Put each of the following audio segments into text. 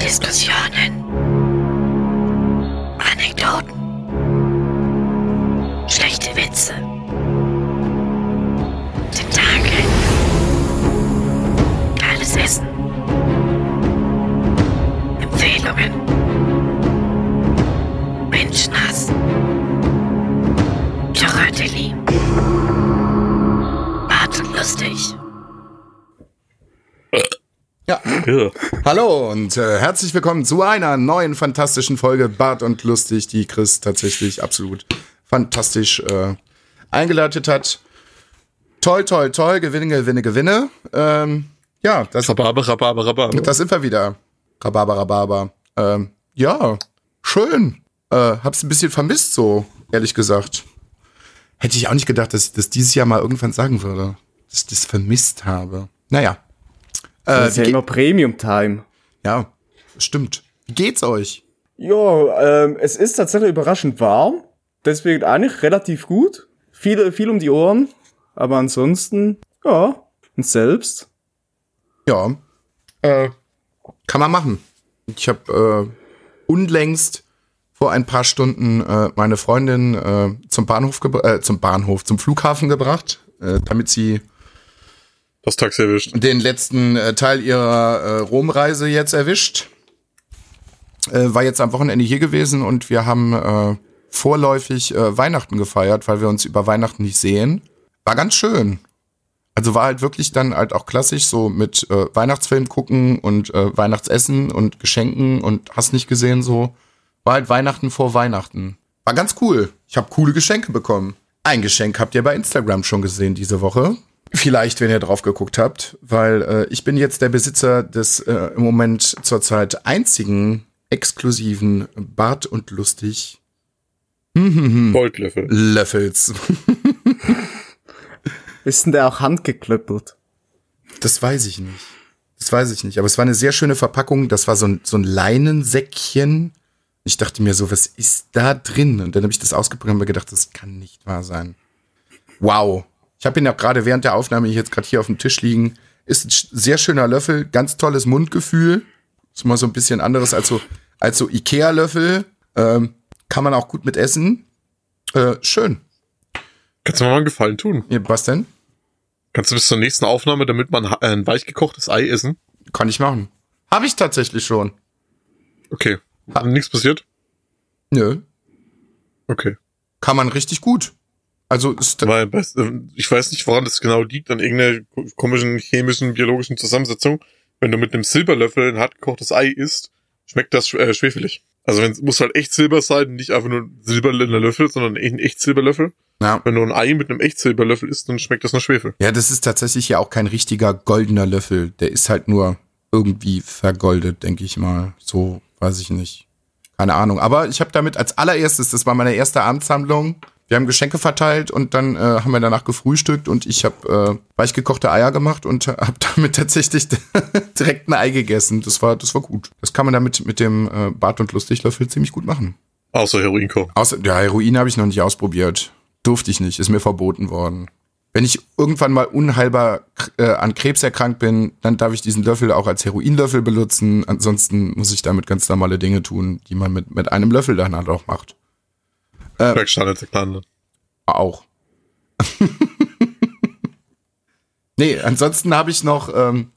Diskussionen. Anekdoten. Schlechte Witze. Tentakel. Geiles Essen. Empfehlungen. Menschenhass. Choratelli. Bart und lustig. Ja. Hallo und äh, herzlich willkommen zu einer neuen fantastischen Folge Bart und Lustig, die Chris tatsächlich absolut fantastisch äh, eingeleitet hat. Toll, toll, toll, Gewinne, Gewinne, Gewinne. Ähm, ja, das, Rhabarber, Rhabarber, Rhabarber. das sind wir wieder. Rhabarber, Rhabarber. Ähm, ja, schön. Äh, hab's ein bisschen vermisst, so, ehrlich gesagt. Hätte ich auch nicht gedacht, dass ich das dieses Jahr mal irgendwann sagen würde. Dass ich das vermisst habe. Naja. Äh, Das ist ja immer Premium Time. ja, stimmt. Wie geht's euch? Ja, ähm, es ist tatsächlich überraschend warm. Deswegen eigentlich relativ gut. Viel, viel um die Ohren. Aber ansonsten, ja. Und selbst? Ja, äh, kann man machen. Ich habe äh, unlängst vor ein paar Stunden äh, meine Freundin äh, zum Bahnhof äh, zum Bahnhof, zum Flughafen gebracht, äh, damit sie Das Taxi erwischt. den letzten äh, Teil ihrer äh, Romreise jetzt erwischt. Äh, war jetzt am Wochenende hier gewesen und wir haben äh, vorläufig äh, Weihnachten gefeiert, weil wir uns über Weihnachten nicht sehen. War ganz schön. Also war halt wirklich dann halt auch klassisch so mit äh, Weihnachtsfilm gucken und äh, Weihnachtsessen und Geschenken und hast nicht gesehen so. War halt Weihnachten vor Weihnachten. War ganz cool. Ich habe coole Geschenke bekommen. Ein Geschenk habt ihr bei Instagram schon gesehen diese Woche. Vielleicht, wenn ihr drauf geguckt habt, weil äh, ich bin jetzt der Besitzer des äh, im Moment zurzeit einzigen exklusiven Bart und lustig Goldlöffel. Löffels. Ist denn der auch handgeklöppelt? Das weiß ich nicht. Das weiß ich nicht. Aber es war eine sehr schöne Verpackung. Das war so ein, so ein Leinensäckchen. Ich dachte mir so, was ist da drin? Und dann habe ich das ausgepackt und mir gedacht, das kann nicht wahr sein. Wow. Ich habe ihn auch gerade während der Aufnahme jetzt gerade hier auf dem Tisch liegen. Ist ein sehr schöner Löffel, ganz tolles Mundgefühl. Ist mal so ein bisschen anderes als so, als so Ikea-Löffel. Ähm, kann man auch gut mit essen. Äh, schön. Kannst du mir mal einen Gefallen tun? Ja, Was denn? Kannst du bis zur nächsten Aufnahme, damit man ha- ein weich gekochtes Ei essen? Kann ich machen. Habe ich tatsächlich schon. Okay. Hat nichts passiert? Nö. Okay. kann man richtig gut. Also ist Weil ich weiß nicht, woran das genau liegt, an irgendeiner ko- komischen chemischen, biologischen Zusammensetzung. Wenn du mit einem Silberlöffel ein hart gekochtes Ei isst, schmeckt das äh, schwefelig. Also wenn es muss halt echt Silber sein, nicht einfach nur ein silberner Löffel, sondern ein echt Silberlöffel. ja. Wenn du ein Ei mit einem echt Silberlöffel isst, dann schmeckt das nur Schwefel. ja, das ist tatsächlich ja auch kein richtiger goldener Löffel. Der ist halt nur irgendwie vergoldet, denke ich mal. So weiß ich nicht. Keine Ahnung. Aber ich habe damit als allererstes, das war meine erste Abendsammlung. Wir haben Geschenke verteilt und dann äh, haben wir danach gefrühstückt und ich habe äh, weichgekochte Eier gemacht und habe damit tatsächlich direkt ein Ei gegessen. Das war, das war gut. Das kann man damit mit dem äh, Bart und Lustiglöffel ziemlich gut machen. Außer Heroin. Außer, ja, Heroin habe ich noch nicht ausprobiert. Durfte ich nicht, ist mir verboten worden. Wenn ich irgendwann mal unheilbar äh, an Krebs erkrankt bin, dann darf ich diesen Löffel auch als Heroinlöffel benutzen. Ansonsten muss ich damit ganz normale Dinge tun, die man mit, mit einem Löffel dann halt auch macht. Bergstandard der Kleine. Auch. nee, ansonsten habe ich noch, ähm,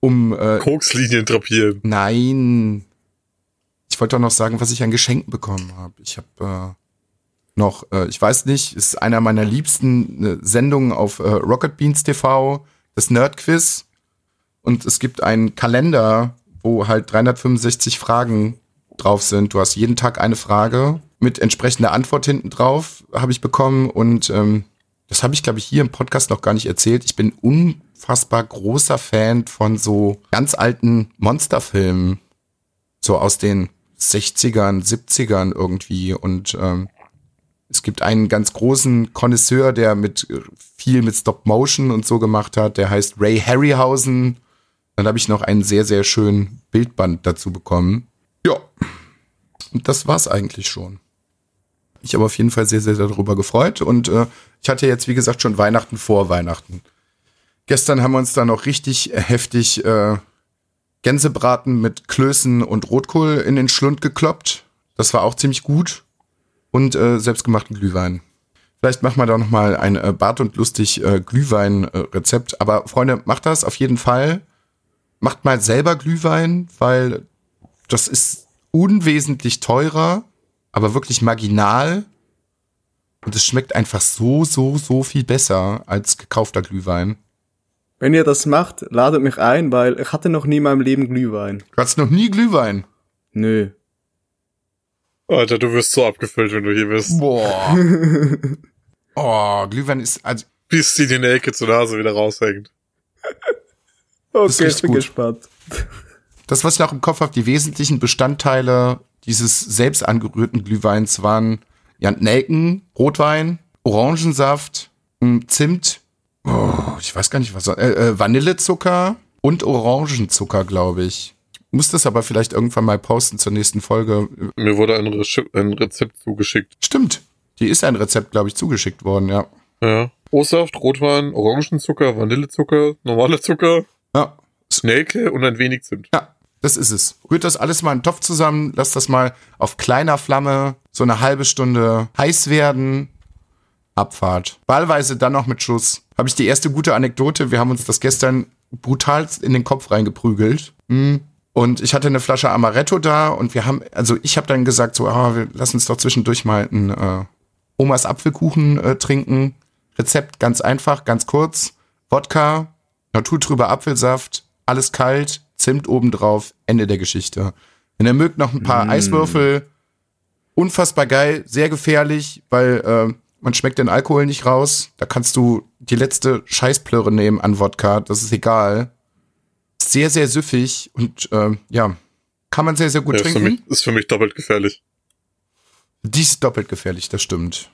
um äh, Kokslinien drapieren. Nein. Ich wollte doch noch sagen, was ich an Geschenken bekommen habe. Ich habe äh, noch, äh, ich weiß nicht, ist einer meiner liebsten äh, Sendungen auf äh, Rocket Beans TV, das Nerd Quiz. Und es gibt einen Kalender, wo halt 365 Fragen drauf sind. Du hast jeden Tag eine Frage mit entsprechender Antwort hinten drauf, habe ich bekommen. Und ähm, das habe ich, glaube ich, hier im Podcast noch gar nicht erzählt. Ich bin unfassbar großer Fan von so ganz alten Monsterfilmen. So aus den 60ern, 70ern irgendwie. Und ähm, es gibt einen ganz großen Connoisseur, der mit äh, viel mit Stop Motion und so gemacht hat. Der heißt Ray Harryhausen. Dann habe ich noch einen sehr, sehr schönen Bildband dazu bekommen. Ja. Und das war's eigentlich schon. Ich habe auf jeden Fall sehr, sehr darüber gefreut. Und äh, ich hatte jetzt, wie gesagt, schon Weihnachten vor Weihnachten. Gestern haben wir uns da noch richtig heftig äh, Gänsebraten mit Klößen und Rotkohl in den Schlund gekloppt. Das war auch ziemlich gut. Und äh, selbstgemachten Glühwein. Vielleicht machen wir da noch mal ein äh, Bart und lustig äh, Glühwein-Rezept. Aber Freunde, macht das auf jeden Fall. Macht mal selber Glühwein, weil das ist unwesentlich teurer, aber wirklich marginal. Und es schmeckt einfach so, so, so viel besser als gekaufter Glühwein. Wenn ihr das macht, ladet mich ein, weil ich hatte noch nie in meinem Leben Glühwein. Du hast noch nie Glühwein. Nö. Alter, du wirst so abgefüllt, wenn du hier bist. Boah. oh, Glühwein ist, also, Bis die die Nelke zur Nase wieder raushängt. Okay, richtig bin gut. gespannt. das, was ich noch im Kopf habe, die wesentlichen Bestandteile dieses selbst angerührten Glühweins waren Nelken, Rotwein, Orangensaft, m, Zimt, oh, ich weiß gar nicht was, äh, äh, Vanillezucker und Orangenzucker, glaube ich. Muss das aber vielleicht irgendwann mal posten zur nächsten Folge. Mir wurde ein, Re ein Rezept zugeschickt. Stimmt, die ist ein Rezept, glaube ich, zugeschickt worden, ja. Ja. O-Saft, Rotwein, Orangenzucker, Vanillezucker, normaler Zucker, Ja, Nelke und ein wenig Zimt. Ja, das ist es. Rührt das alles mal in den Topf zusammen, lasst das mal auf kleiner Flamme so eine halbe Stunde heiß werden. Abfahrt. Wahlweise dann noch mit Schuss. Habe ich die erste gute Anekdote. Wir haben uns das gestern brutal in den Kopf reingeprügelt. Mm. Und ich hatte eine Flasche Amaretto da und wir haben, also ich habe dann gesagt, so, ah, wir lassen uns doch zwischendurch mal einen äh, Omas Apfelkuchen äh, trinken. Rezept ganz einfach, ganz kurz. Wodka, naturtrüber Apfelsaft, alles kalt, Zimt obendrauf, Ende der Geschichte. Wenn ihr mögt, noch ein paar Mm. Eiswürfel. Unfassbar geil, sehr gefährlich, weil äh, man schmeckt den Alkohol nicht raus. Da kannst du die letzte Scheißplöre nehmen an Wodka, das ist egal. Sehr, sehr süffig und äh, ja, kann man sehr, sehr gut Ja, ist, für trinken. mich, ist für mich doppelt gefährlich. Die ist doppelt gefährlich, das stimmt.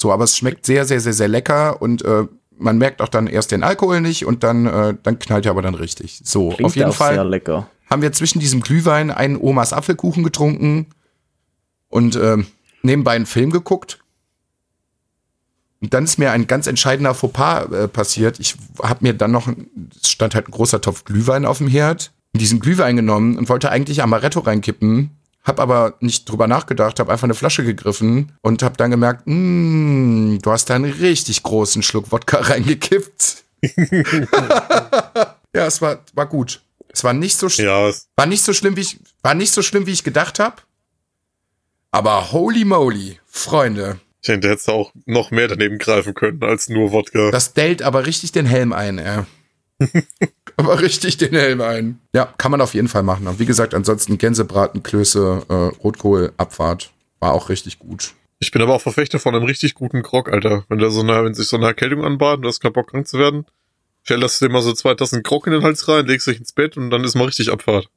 So, aber es schmeckt sehr, sehr, sehr, sehr lecker und äh, man merkt auch dann erst den Alkohol nicht und dann, äh, dann knallt er aber dann richtig. So, Klingt auf jeden Fall haben wir zwischen diesem Glühwein einen Omas Apfelkuchen getrunken und ähm, nebenbei einen Film geguckt. Und dann ist mir ein ganz entscheidender Fauxpas äh, passiert. Ich habe mir dann noch, es stand halt ein großer Topf Glühwein auf dem Herd, diesen Glühwein genommen und wollte eigentlich Amaretto reinkippen, hab aber nicht drüber nachgedacht, habe einfach eine Flasche gegriffen und habe dann gemerkt, mh, du hast da einen richtig großen Schluck Wodka reingekippt. ja, es war, war gut. Es war nicht so Ja, war nicht so schlimm, wie ich, war nicht so schlimm, wie ich gedacht habe. Aber holy moly, Freunde, ich denke, hättest du auch noch mehr daneben greifen können als nur Wodka. das dellt aber richtig den Helm ein, ey. aber richtig den Helm ein. Ja, kann man auf jeden Fall machen. Und wie gesagt, ansonsten Gänsebraten, Klöße, äh, Rotkohl, Abfahrt. War auch richtig gut. Ich bin aber auch Verfechter von einem richtig guten Grog, Alter. Wenn da so eine, wenn sich so eine Erkältung anbahnt und du hast keinen Bock krank zu werden, stellst du dir mal so zwei Tassen Grog in den Hals rein, legst dich ins Bett und dann ist mal richtig Abfahrt.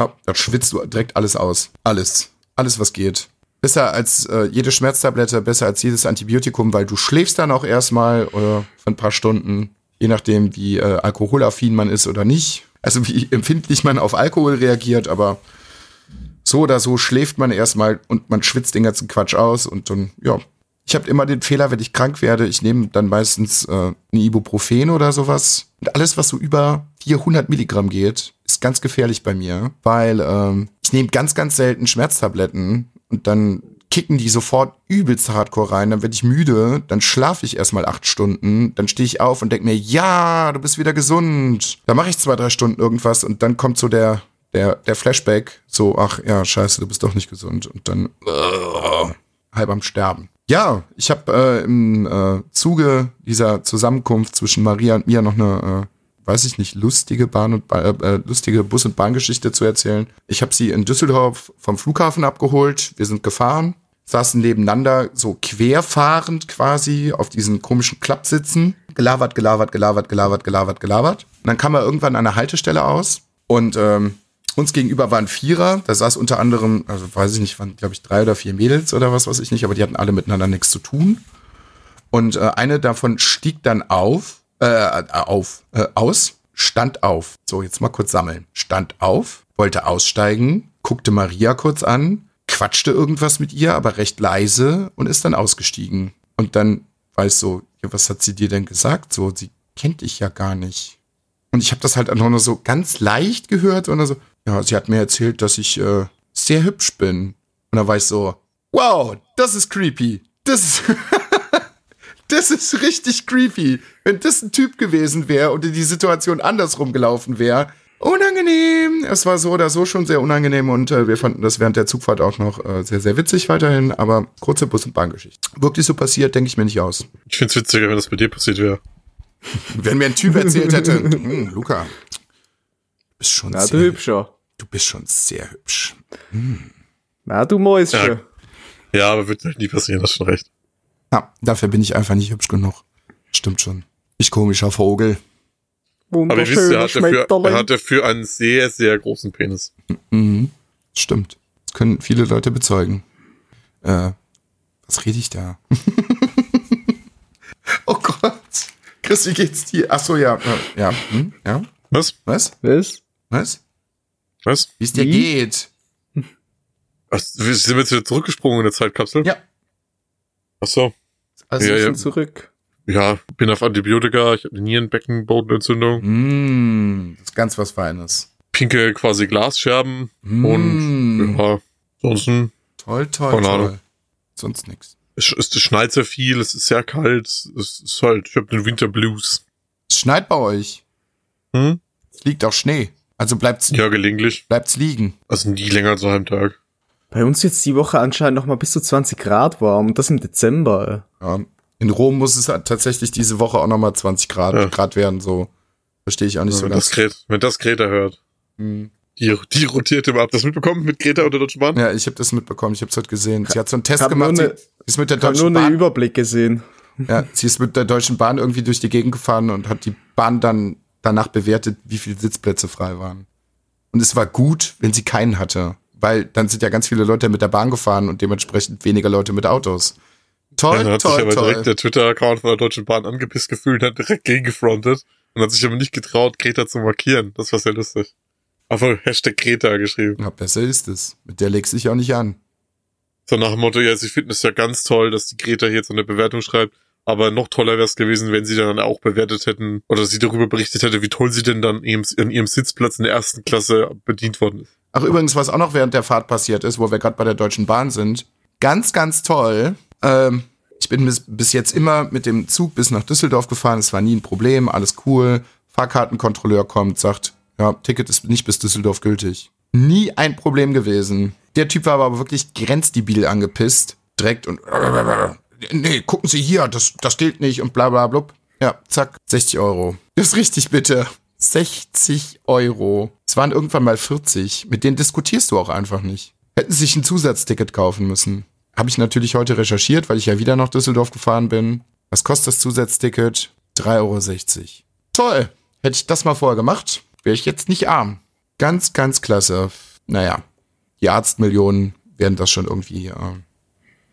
Ja, da schwitzt du direkt alles aus. Alles. Alles, was geht. Besser als äh, jede Schmerztablette, besser als jedes Antibiotikum, weil du schläfst dann auch erstmal oder für ein paar Stunden, je nachdem, wie äh, alkoholaffin man ist oder nicht. Also wie empfindlich man auf Alkohol reagiert, aber so oder so schläft man erstmal und man schwitzt den ganzen Quatsch aus und dann, ja. Ich habe immer den Fehler, wenn ich krank werde, ich nehme dann meistens äh, ein Ibuprofen oder sowas. Und alles, was so über 400 Milligramm geht, ist ganz gefährlich bei mir, weil ähm, ich nehme ganz, ganz selten Schmerztabletten und dann kicken die sofort übelst hardcore rein, dann werde ich müde, dann schlafe ich erstmal acht Stunden, dann stehe ich auf und denke mir, ja, du bist wieder gesund. Dann mache ich zwei, drei Stunden irgendwas und dann kommt so der, der, der Flashback, so, ach ja, scheiße, du bist doch nicht gesund. Und dann äh, halb am Sterben. Ja, ich habe äh, im äh, Zuge dieser Zusammenkunft zwischen Maria und mir noch eine, äh, weiß ich nicht, lustige Bahn und äh, äh, lustige Bus- und Bahngeschichte zu erzählen. Ich habe sie in Düsseldorf vom Flughafen abgeholt. Wir sind gefahren, saßen nebeneinander, so querfahrend quasi auf diesen komischen Klappsitzen. Gelabert, gelabert, gelabert, gelabert, gelabert, gelabert. Und dann kam er irgendwann an der Haltestelle aus und ähm, uns gegenüber waren Vierer, da saß unter anderem, also weiß ich nicht, waren glaube ich drei oder vier Mädels oder was weiß ich nicht, aber die hatten alle miteinander nichts zu tun. Und äh, eine davon stieg dann auf, äh, äh, auf, äh, aus, stand auf. So, jetzt mal kurz sammeln. Stand auf, wollte aussteigen, guckte Maria kurz an, quatschte irgendwas mit ihr, aber recht leise und ist dann ausgestiegen. Und dann ich so, ja, was hat sie dir denn gesagt? So, sie kennt dich ja gar nicht. Und ich habe das halt einfach nur so ganz leicht gehört und dann so, ja, sie hat mir erzählt, dass ich äh, sehr hübsch bin. Und dann ich so, wow, das ist creepy. Das ist, das ist richtig creepy. Wenn das ein Typ gewesen wäre und die Situation andersrum gelaufen wäre, unangenehm. Es war so oder so schon sehr unangenehm und äh, wir fanden das während der Zugfahrt auch noch äh, sehr, sehr witzig weiterhin. Aber kurze Bus- und Bahngeschichte. Wirklich so passiert, denke ich mir nicht aus. Ich find's witziger, wenn das bei dir passiert wäre. Wenn mir ein Typ erzählt hätte, hm, Luca, du bist schon Na, du sehr, Hübscher. du bist schon sehr hübsch. Na, du Mäuschen. Ja, aber wird nie passieren, hast schon recht. Ja, dafür bin ich einfach nicht hübsch genug. Stimmt schon. Ich komischer Vogel. Aber ihr wisst, er hat, dafür, er hat dafür einen sehr, sehr großen Penis. Mhm. Stimmt. Das können viele Leute bezeugen. Äh, was rede ich da? oh Gott. Chris, wie geht's dir? Ach so, ja. äh, Ja. Hm? Ja. Was? Was? Was? Was? Was? Wie es dir geht? Ach, wir sind jetzt wieder zurückgesprungen in der Zeitkapsel? Ja. Ach so. Also, Ja, ja. sind zurück. Ja, bin auf Antibiotika, ich habe eine Nierenbeckenbodenentzündung, Mm, das ist ganz was Feines. pinke quasi Glasscherben Mm, und ja, ansonsten, toll, toll, Keine toll. Ahnung. Sonst nix. es, es schneit sehr viel, es ist sehr kalt, es ist halt, ich habe den Winterblues. Es schneit bei euch. Hm? Es liegt auch Schnee. Also bleibt's, Ja, gelegentlich. bleibt's liegen. Also nie länger als einem Tag. Bei uns jetzt die Woche anscheinend noch mal bis zu 20 Grad warm. Und das im Dezember. Ja. In Rom muss es halt tatsächlich diese Woche auch nochmal 20 Grad, Ja. Grad werden, so. Verstehe ich auch nicht so wenn, das ganz. Gret, wenn das Greta hört. Hm. Die, die rotiert immer ab. Das mitbekommen mit Greta und der Deutschen Bahn? Ja, ich habe das mitbekommen, ich habe es heute gesehen. Sie hat so einen Test hab nur gemacht, ne- sie ist mit der Ich habe nur Deutschen einen Bahn, Überblick gesehen. ja, sie ist mit der Deutschen Bahn irgendwie durch die Gegend gefahren und hat die Bahn dann danach bewertet, wie viele Sitzplätze frei waren. Und es war gut, wenn sie keinen hatte, weil dann sind ja ganz viele Leute mit der Bahn gefahren und dementsprechend weniger Leute mit Autos. Toll, dann hat sich toll, aber toll. direkt der Twitter-Account von der Deutschen Bahn angepisst gefühlt, hat direkt gegengefrontet und hat sich aber nicht getraut, Greta zu markieren. Das war sehr lustig. Einfach Hashtag Greta geschrieben. Ja, besser ist es. Mit der legst du dich auch nicht an. So nach dem Motto, ja, sie finden es ja ganz toll, dass die Greta hier jetzt eine Bewertung schreibt. Aber noch toller wäre es gewesen, wenn sie dann auch bewertet hätten oder sie darüber berichtet hätte, wie toll sie denn dann eben in ihrem Sitzplatz in der ersten Klasse bedient worden ist. Ach, übrigens, was auch noch während der Fahrt passiert ist, wo wir gerade bei der Deutschen Bahn sind. Ganz, ganz toll. Ähm, ich bin bis, bis jetzt immer mit dem Zug bis nach Düsseldorf gefahren. Es war nie ein Problem, alles cool. Fahrkartenkontrolleur kommt, sagt, ja, Ticket ist nicht bis Düsseldorf gültig. Nie ein Problem gewesen. Der Typ war aber wirklich grenzdebil angepisst. Direkt und, nee, gucken Sie hier, das, das gilt nicht und bla bla blub. Ja, zack, 60 Euro. Das ist richtig, bitte. 60 Euro. Es waren irgendwann mal 40. Mit denen diskutierst du auch einfach nicht. Hätten sich ein Zusatzticket kaufen müssen. Habe ich natürlich heute recherchiert, weil ich ja wieder nach Düsseldorf gefahren bin. Was kostet das Zusatzticket? 3,60 Euro. Toll. Hätte ich das mal vorher gemacht, wäre ich jetzt nicht arm. Ganz, ganz klasse. Naja, die Arztmillionen werden das schon irgendwie, äh,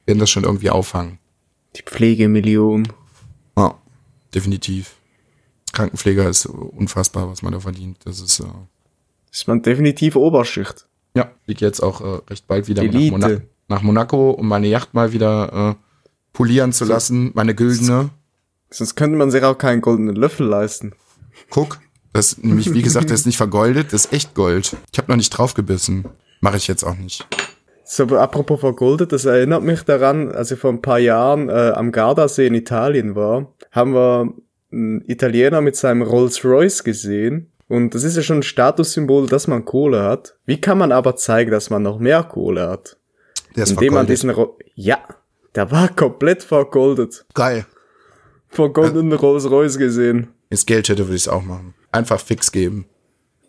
werden das schon irgendwie auffangen. Die Pflegemillion. Ja, definitiv. Krankenpfleger ist unfassbar, was man da verdient. Das ist, äh, Ist man definitiv Oberschicht. ja, liegt jetzt auch äh, recht bald wieder nach, Elite. Nach Monaco, um meine Yacht mal wieder äh, polieren zu lassen. Meine güldene. Sonst könnte man sich auch keinen goldenen Löffel leisten. Guck, das ist nämlich, wie gesagt, das ist nicht vergoldet, das ist echt Gold. Ich habe noch nicht draufgebissen. Mache ich jetzt auch nicht. So, aber apropos vergoldet, das erinnert mich daran, als ich vor ein paar Jahren äh, am Gardasee in Italien war, haben wir einen Italiener mit seinem Rolls Royce gesehen. Und das ist ja schon ein Statussymbol, dass man Kohle hat. Wie kann man aber zeigen, dass man noch mehr Kohle hat? Der ist Indem man vergoldet. diesen Ro Ja, der war komplett vergoldet. Geil. Vergoldeten Rolls Royce gesehen. Wenn Geld hätte, würde ich es auch machen. Einfach fix geben.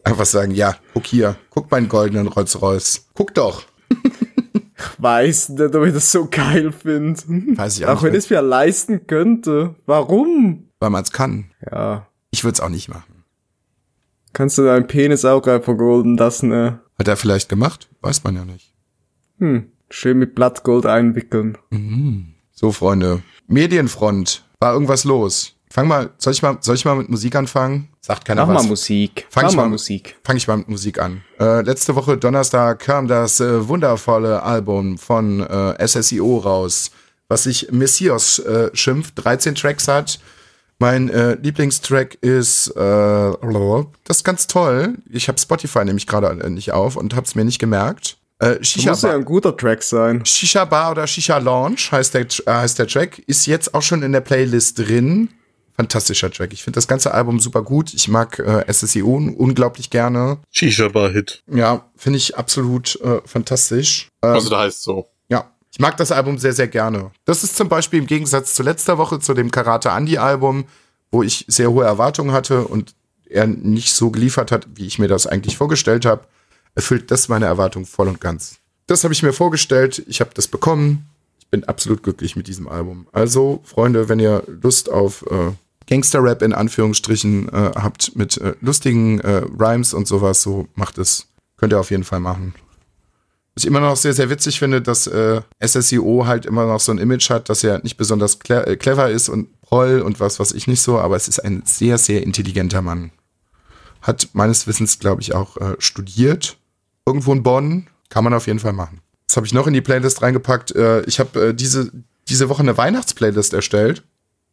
Einfach sagen, ja, guck hier, guck meinen goldenen Rolls Royce. Guck doch. Weiß nicht, ob ich das so geil finde. Weiß ich auch Auch wenn nicht, ich es mir leisten könnte. Warum? weil man es kann. Ja. Ich würde es auch nicht machen. Kannst du deinen Penis auch rein vergolden lassen, ne? Hat er vielleicht gemacht? Weiß man ja nicht. Hm. Schön mit Blattgold einwickeln. So, Freunde. Medienfront. War irgendwas los? Fang mal, soll ich mal, soll ich mal mit Musik anfangen? Sagt keiner Mach was. mal Musik. Fang Mach ich mal mal- Musik. Fange ich mal mit Musik an. Äh, letzte Woche Donnerstag kam das äh, wundervolle Album von äh, SSIO raus, was sich Messias äh, schimpft, 13 Tracks hat. Mein äh, Lieblingstrack ist, äh, das ist ganz toll. Ich habe Spotify nämlich gerade nicht auf und habe es mir nicht gemerkt. Äh, Das Shisha muss ja Bar, ein guter Track sein. Shisha Bar oder Shisha Launch heißt der, äh, heißt der Track, ist jetzt auch schon in der Playlist drin. Fantastischer Track. Ich finde das ganze Album super gut. Ich mag äh, SSIO unglaublich gerne. Shisha-Bar-Hit. Ja, finde ich absolut äh, fantastisch. Ähm, Also da heißt so. ja, ich mag das Album sehr, sehr gerne. Das ist zum Beispiel im Gegensatz zu letzter Woche, zu dem Karate Andy Album, wo ich sehr hohe Erwartungen hatte und er nicht so geliefert hat, wie ich mir das eigentlich vorgestellt habe, erfüllt das meine Erwartungen voll und ganz. Das habe ich mir vorgestellt, ich habe das bekommen. Ich bin absolut glücklich mit diesem Album. Also, Freunde, wenn ihr Lust auf äh, Gangster-Rap in Anführungsstrichen äh, habt mit äh, lustigen äh, Rhymes und sowas, so macht es. Könnt ihr auf jeden Fall machen. Was ich immer noch sehr, sehr witzig finde, dass äh, SSIO halt immer noch so ein Image hat, dass er nicht besonders äh, clever ist und proll und was was ich nicht so, aber es ist ein sehr, sehr intelligenter Mann. Hat meines Wissens, glaube ich, auch äh, studiert. Irgendwo in Bonn. Kann man auf jeden Fall machen. Das habe ich noch in die Playlist reingepackt. Äh, ich habe äh, diese, diese Woche eine Weihnachtsplaylist erstellt.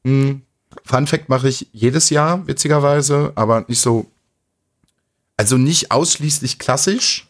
Hm. Fun Fact mache ich jedes Jahr, witzigerweise, aber nicht so. Also nicht ausschließlich klassisch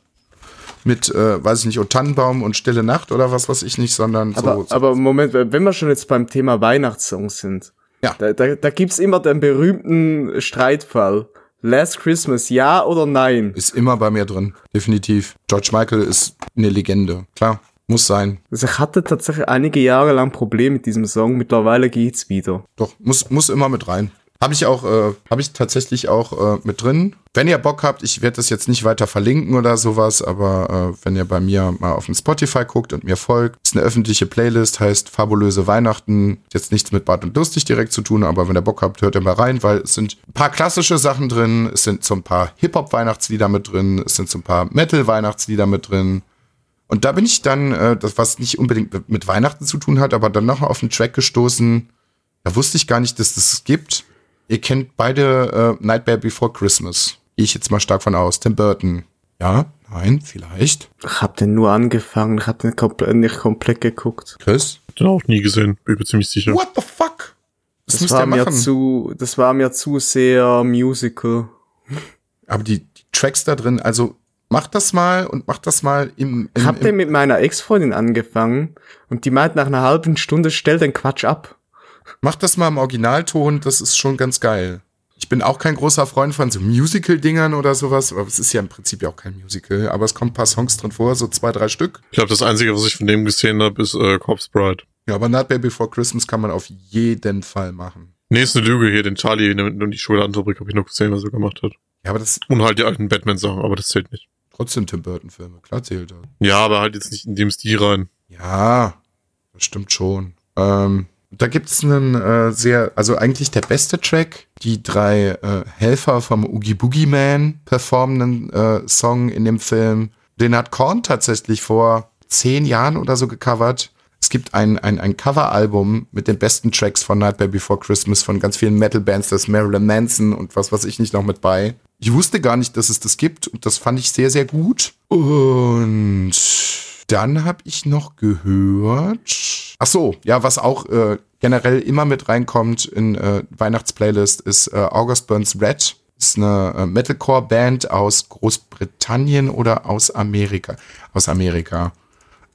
mit, äh, weiß ich nicht, O Tannenbaum und Stille Nacht oder was weiß ich nicht, sondern Aber, so, so. aber Moment, wenn wir schon jetzt beim Thema Weihnachtssongs sind, Ja. da, da, da gibt's immer den berühmten Streitfall. Last Christmas, ja oder nein? Ist immer bei mir drin, definitiv. George Michael ist eine Legende, klar, muss sein. Also ich hatte tatsächlich einige Jahre lang Probleme mit diesem Song, mittlerweile geht's wieder. Doch, muss, muss immer mit rein. Habe ich auch, äh, habe ich tatsächlich auch äh, mit drin. Wenn ihr Bock habt, ich werde das jetzt nicht weiter verlinken oder sowas, aber äh, wenn ihr bei mir mal auf dem Spotify guckt und mir folgt, ist eine öffentliche Playlist, heißt Fabulöse Weihnachten. Jetzt nichts mit Bart und Lustig direkt zu tun, aber wenn ihr Bock habt, hört ihr mal rein, weil es sind ein paar klassische Sachen drin, es sind so ein paar Hip-Hop-Weihnachtslieder mit drin, es sind so ein paar Metal-Weihnachtslieder mit drin. Und da bin ich dann, äh, das was nicht unbedingt mit Weihnachten zu tun hat, aber dann noch auf einen Track gestoßen. Da wusste ich gar nicht, dass das es gibt. Ihr kennt beide äh, Nightmare Before Christmas. Gehe ich jetzt mal stark von aus. Tim Burton. Ja? Nein? Vielleicht? Ich hab den nur angefangen, ich hab den komple nicht komplett geguckt. Chris? Den auch nie gesehen, bin ich mir ziemlich sicher. What the fuck? Das, Das war mir zu, das war mir zu sehr Musical. Aber die, die Tracks da drin, also macht das mal und macht das mal im, Ich im, hab den im mit meiner Ex-Freundin angefangen und die meint nach einer halben Stunde, stell den Quatsch ab. Macht das mal im Originalton, das ist schon ganz geil. Ich bin auch kein großer Freund von so Musical-Dingern oder sowas, aber es ist ja im Prinzip ja auch kein Musical, aber es kommen ein paar Songs drin vor, so zwei, drei Stück. Ich glaube, das Einzige, was ich von dem gesehen habe, ist äh, Corpse Bride. Ja, aber Nightmare Before Christmas kann man auf jeden Fall machen. Nee, ist eine Lüge hier, den Charlie und die Schule Antrobrik habe ich noch gesehen, was er gemacht hat. Ja, aber das Und halt die alten Batman-Sachen, aber das zählt nicht. trotzdem Tim Burton-Filme, klar zählt das. Ja, aber halt jetzt nicht in dem Stil rein. Ja, das stimmt schon. Ähm, da gibt's einen äh, sehr, also eigentlich der beste Track, die drei äh, Helfer vom Oogie Boogie Man performenden äh, Song in dem Film. Den hat Korn tatsächlich vor zehn Jahren oder so gecovert. Es gibt ein, ein, ein Coveralbum mit den besten Tracks von Nightmare Before Christmas von ganz vielen Metal-Bands, das Marilyn Manson und was weiß ich nicht noch mit bei. Ich wusste gar nicht, dass es das gibt und das fand ich sehr, sehr gut. Und dann habe ich noch gehört. Ach so, ja, was auch äh, generell immer mit reinkommt in äh, Weihnachtsplaylist ist äh, August Burns Red. Ist eine äh, Metalcore-Band aus Großbritannien oder aus Amerika. Aus Amerika.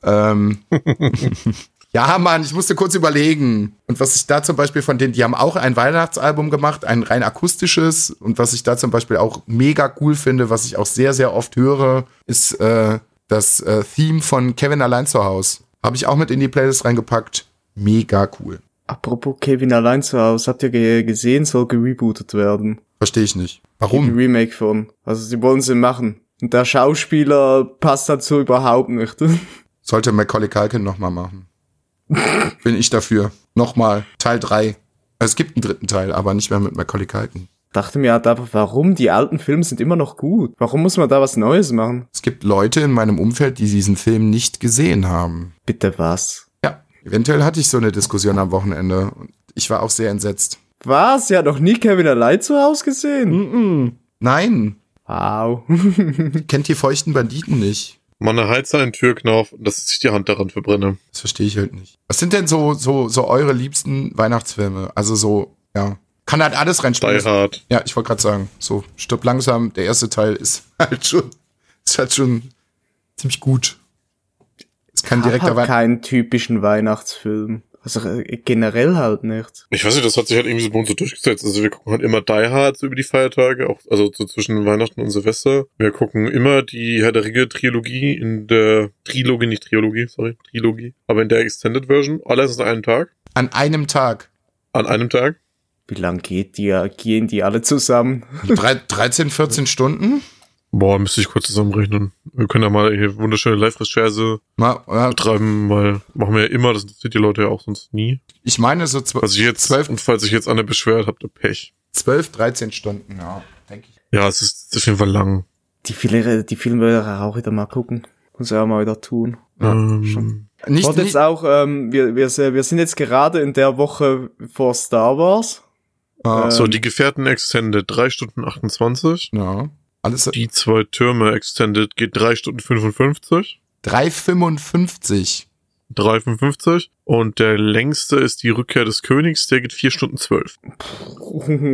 Ähm, ja, Mann, ich musste kurz überlegen. Und was ich da zum Beispiel von denen, die haben auch ein Weihnachtsalbum gemacht, ein rein akustisches. Und was ich da zum Beispiel auch mega cool finde, was ich auch sehr, sehr oft höre, ist äh, das äh, Theme von Kevin allein zu Haus. Habe ich auch mit in die Playlist reingepackt. Mega cool. Apropos Kevin allein zu Hause, habt ihr ge gesehen, soll gerebootet werden. Verstehe ich nicht. Ein Warum? Remake von. Also sie wollen sie machen. Und der Schauspieler passt dazu überhaupt nicht. Sollte Macaulay Culkin nochmal machen. Bin ich dafür. Nochmal. Teil 3. Es gibt einen dritten Teil, aber nicht mehr mit Macaulay Culkin. Dachte mir halt einfach, warum? Die alten Filme sind immer noch gut. Warum muss man da was Neues machen? Es gibt Leute in meinem Umfeld, die diesen Film nicht gesehen haben. Bitte was? Ja, eventuell hatte ich so eine Diskussion am Wochenende und ich war auch sehr entsetzt. Was? Sie hat noch nie Kevin allein zu Hause gesehen? Nein, Wow. kennt die feuchten Banditen nicht. Man heizt einen Türknauf und dass ich die Hand daran verbrenne. Das verstehe ich halt nicht. Was sind denn so, so, so eure liebsten Weihnachtsfilme? Also so, ja, kann halt alles Die reinspielen. Hard. Ja, ich wollte gerade sagen, so stirb langsam. Der erste Teil ist halt schon, ist halt schon ziemlich gut. Es kann direkter halt keinen typischen Weihnachtsfilm. Also äh, generell halt nicht. Ich weiß nicht, das hat sich halt irgendwie so bei uns so durchgesetzt. Also wir gucken halt immer Die Hard über die Feiertage, auch also so zwischen Weihnachten und Silvester. Wir gucken immer die Herr der Ringe Trilogie in der Trilogie, nicht Trilogie, sorry, Trilogie, aber in der Extended Version. Alles an einem Tag. An einem Tag. An einem Tag. Wie lang geht die, gehen die alle zusammen? Drei, 13, 14 Stunden? Boah, müsste ich kurz zusammenrechnen. Wir können ja mal hier wunderschöne Live-Recherche ja, betreiben, weil machen wir ja immer, das interessiert die Leute ja auch sonst nie. ich meine so zw- Also jetzt, Zwölf- und falls sich jetzt einer beschwert, habt ihr Pech. 12, 13 Stunden, ja, denke ich. Ja, es ist auf jeden Fall lang. Die Filme, die Filme werde ich auch wieder mal gucken. Muss ich auch mal wieder tun. ähm, Nicht, Und nicht, jetzt auch, ähm, wir, wir, wir sind jetzt gerade in der Woche vor Star Wars. Ah, äh, so, die Gefährten Extended 3 Stunden 28. ja, alles Die zwei Türme Extended geht 3 Stunden 55. 3,55. 3,55. Und der längste ist die Rückkehr des Königs, der geht 4 Stunden 12.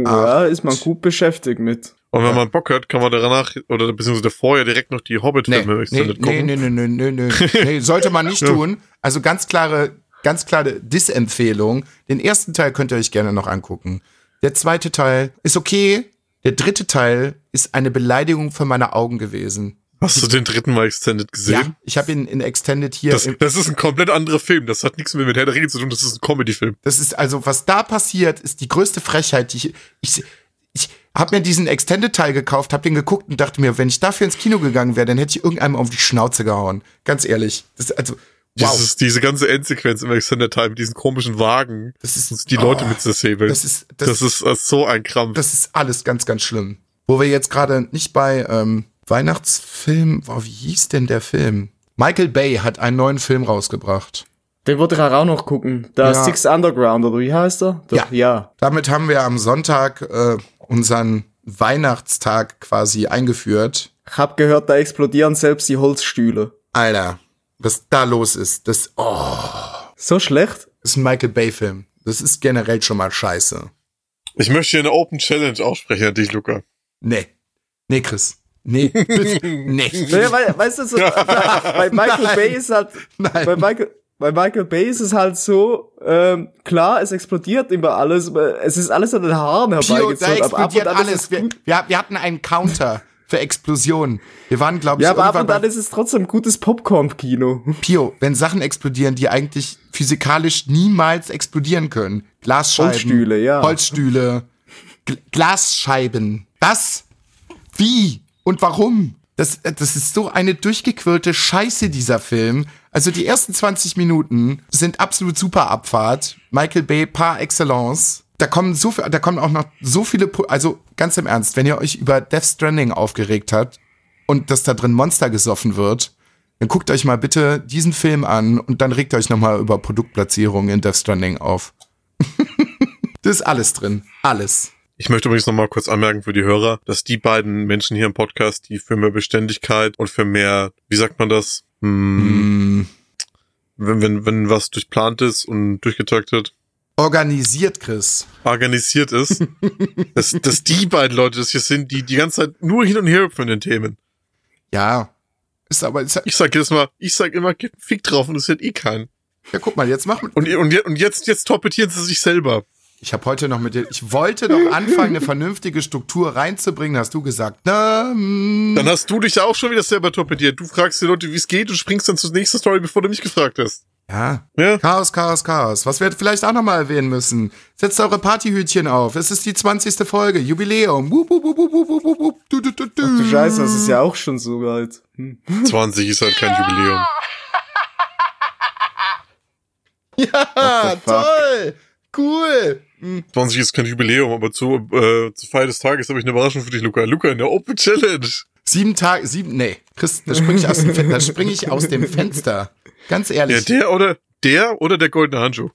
ja, ist man gut beschäftigt mit. Und wenn man Bock hat, kann man danach, oder beziehungsweise vorher direkt noch die Hobbit-Filme nee, Extended nee, gucken. nee, nee, nee, nee, nee, nee, sollte man nicht Ja. tun. Also ganz klare, ganz klare Disempfehlung. Den ersten Teil könnt ihr euch gerne noch angucken. Der zweite Teil ist okay. Der dritte Teil ist eine Beleidigung für meine Augen gewesen. Hast du den dritten Mal Extended gesehen? Ja, ich habe ihn in Extended hier. Das, das ist ein komplett anderer Film. Das hat nichts mehr mit Herr der Ringe zu tun. Das ist ein Comedy-Film. das ist also, was da passiert, ist die größte Frechheit, die ich. Ich, ich habe mir diesen Extended-Teil gekauft, habe den geguckt und dachte mir, wenn ich dafür ins Kino gegangen wäre, dann hätte ich irgendeinem auf die Schnauze gehauen. Ganz ehrlich. Das, ist also, wow. Dieses, diese ganze Endsequenz im Extended Time mit diesen komischen Wagen. Das ist- die Leute oh, mit zersäbeln. das ist- das- das, ist äh, so ein Krampf. Das ist alles ganz, ganz schlimm. Wo wir jetzt gerade nicht bei ähm, Weihnachtsfilm, wow, wie hieß denn der Film? Michael Bay hat einen neuen Film rausgebracht. Den wollte ich auch noch gucken. Der Ja. Six Underground, oder wie heißt er? Der, Ja. ja. Damit haben wir am Sonntag äh, unseren Weihnachtstag quasi eingeführt. Ich hab gehört, da explodieren selbst die Holzstühle. Alter, was da los ist, das oh, So schlecht? ist ein Michael Bay-Film. Das ist generell schon mal scheiße. Ich möchte hier eine Open Challenge aussprechen an dich, Luca. Nee. Nee, Chris. Nee, bitte. nee. Naja, weil, weißt du, so, bei Michael Nein. Bay ist halt, Nein. bei Michael, bei Michael Bay ist es halt so, ähm, klar, es explodiert immer alles, aber es ist alles an den Haaren Pio, da herbeigezogen. aber ab und explodiert an ist alles. es Wir, wir, wir hatten einen Counter für Explosionen. Wir waren, glaube ich, Ja, aber ab irgendwann und an bei ist es trotzdem gutes Popcorn-Kino. Pio, wenn Sachen explodieren, die eigentlich physikalisch niemals explodieren können. Glasscheiben. Holzstühle, ja. Holzstühle. Gl Glasscheiben. Das? Wie? Und warum? Das, das ist so eine durchgequirlte Scheiße, dieser Film. Also die ersten 20 Minuten sind absolut super Abfahrt. Michael Bay par excellence. Da kommen so viel, da kommen auch noch so viele, also ganz im Ernst, wenn ihr euch über Death Stranding aufgeregt habt und dass da drin Monster gesoffen wird, dann guckt euch mal bitte diesen Film an und dann regt euch nochmal über Produktplatzierung in Death Stranding auf. das ist alles drin. Alles. Ich möchte übrigens nochmal kurz anmerken für die Hörer, dass die beiden Menschen hier im Podcast, die für mehr Beständigkeit und für mehr, wie sagt man das, hm, Mm, wenn, wenn, wenn was durchplant ist und durchgetaktet, organisiert, Chris. organisiert ist, dass, dass die beiden Leute das hier sind, die die ganze Zeit nur hin und her hüpfen in den Themen. Ja. Ist aber, ist, Ich sag jedes Mal, ich sag immer, gib einen Fick drauf und es hört eh keinen. ja, guck mal, jetzt machen Und, und, und jetzt, jetzt torpedieren sie sich selber. Ich habe heute noch mit dir, ich wollte doch anfangen, eine vernünftige Struktur reinzubringen, hast du gesagt. Na, mm, Dann hast du dich ja auch schon wieder selber torpediert. Du fragst die Leute, wie es geht und springst dann zur nächsten Story, bevor du mich gefragt hast. Ja. Ja? Chaos, Chaos, Chaos. Was wir vielleicht auch nochmal erwähnen müssen. Setzt eure Partyhütchen auf. Es ist die 20. Folge. Jubiläum. Wup, wup, wup, wup, wup, wup, wup. Du, du, du, du. Ach du Scheiße, das ist ja auch schon so weit. Hm. 20 ist halt kein Jubiläum. Ja, the fuck? toll. Cool. Hm. 20 ist kein Jubiläum, aber zu, äh, zur Feier des Tages habe ich eine Überraschung für dich, Luca. Luca in der Open Challenge. Sieben Tage, sieben, nee. Chris, da spring ich aus dem, Fen- da spring ich aus dem Fenster. Ganz Ja, ehrlich. der oder der oder der goldene Handschuh.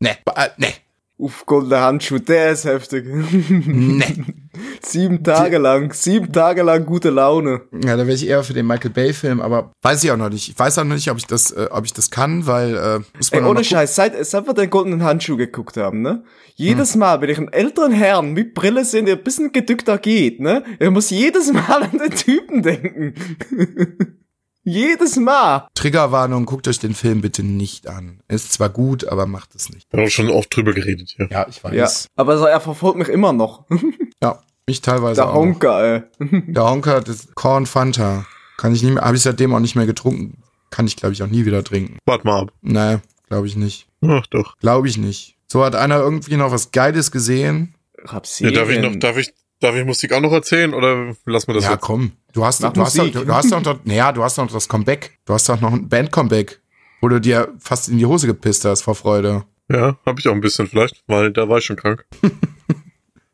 nee, äh, nee, Uff, goldener Handschuh, der ist heftig. nee. Sieben Tage lang, sieben Tage lang gute Laune. Ja, da wäre ich eher für den Michael Bay-Film, aber weiß ich auch noch nicht. Ich weiß auch noch nicht, ob ich das, äh, ob ich das kann, weil äh, muss man Ey, ohne Scheiß, seit, seit wir den goldenen Handschuh geguckt haben, ne? Jedes Mal, wenn ich einen älteren Herrn mit Brille sehe, der ein bisschen gedückter geht, ne? Ich muss jedes Mal an den Typen denken. jedes Mal. Triggerwarnung, guckt euch den Film bitte nicht an. Ist zwar gut, aber macht es nicht. Wir haben schon oft drüber geredet hier. Ja, ich weiß. Ja. Ja, Aber so, er verfolgt mich immer noch. mich teilweise Der auch. noch. Honker, ey. Der Honker, das Korn Fanta. Kann ich nicht mehr, habe ich seitdem auch nicht mehr getrunken. Kann ich, glaube ich, auch nie wieder trinken. Wart mal ab. Nee, glaube ich nicht. Ach doch. Glaube ich nicht. So hat einer irgendwie noch was Geiles gesehen. Ja, darf ich noch, darf ich, darf ich Musik auch noch erzählen oder lassen wir das ja, jetzt? komm. Du hast, Mach du hast, doch, du hast doch, noch- naja, du hast doch noch das Comeback. Du hast doch noch ein Band-Comeback, wo du dir fast in die Hose gepisst hast vor Freude. Ja, habe ich auch ein bisschen vielleicht, weil da war ich schon krank.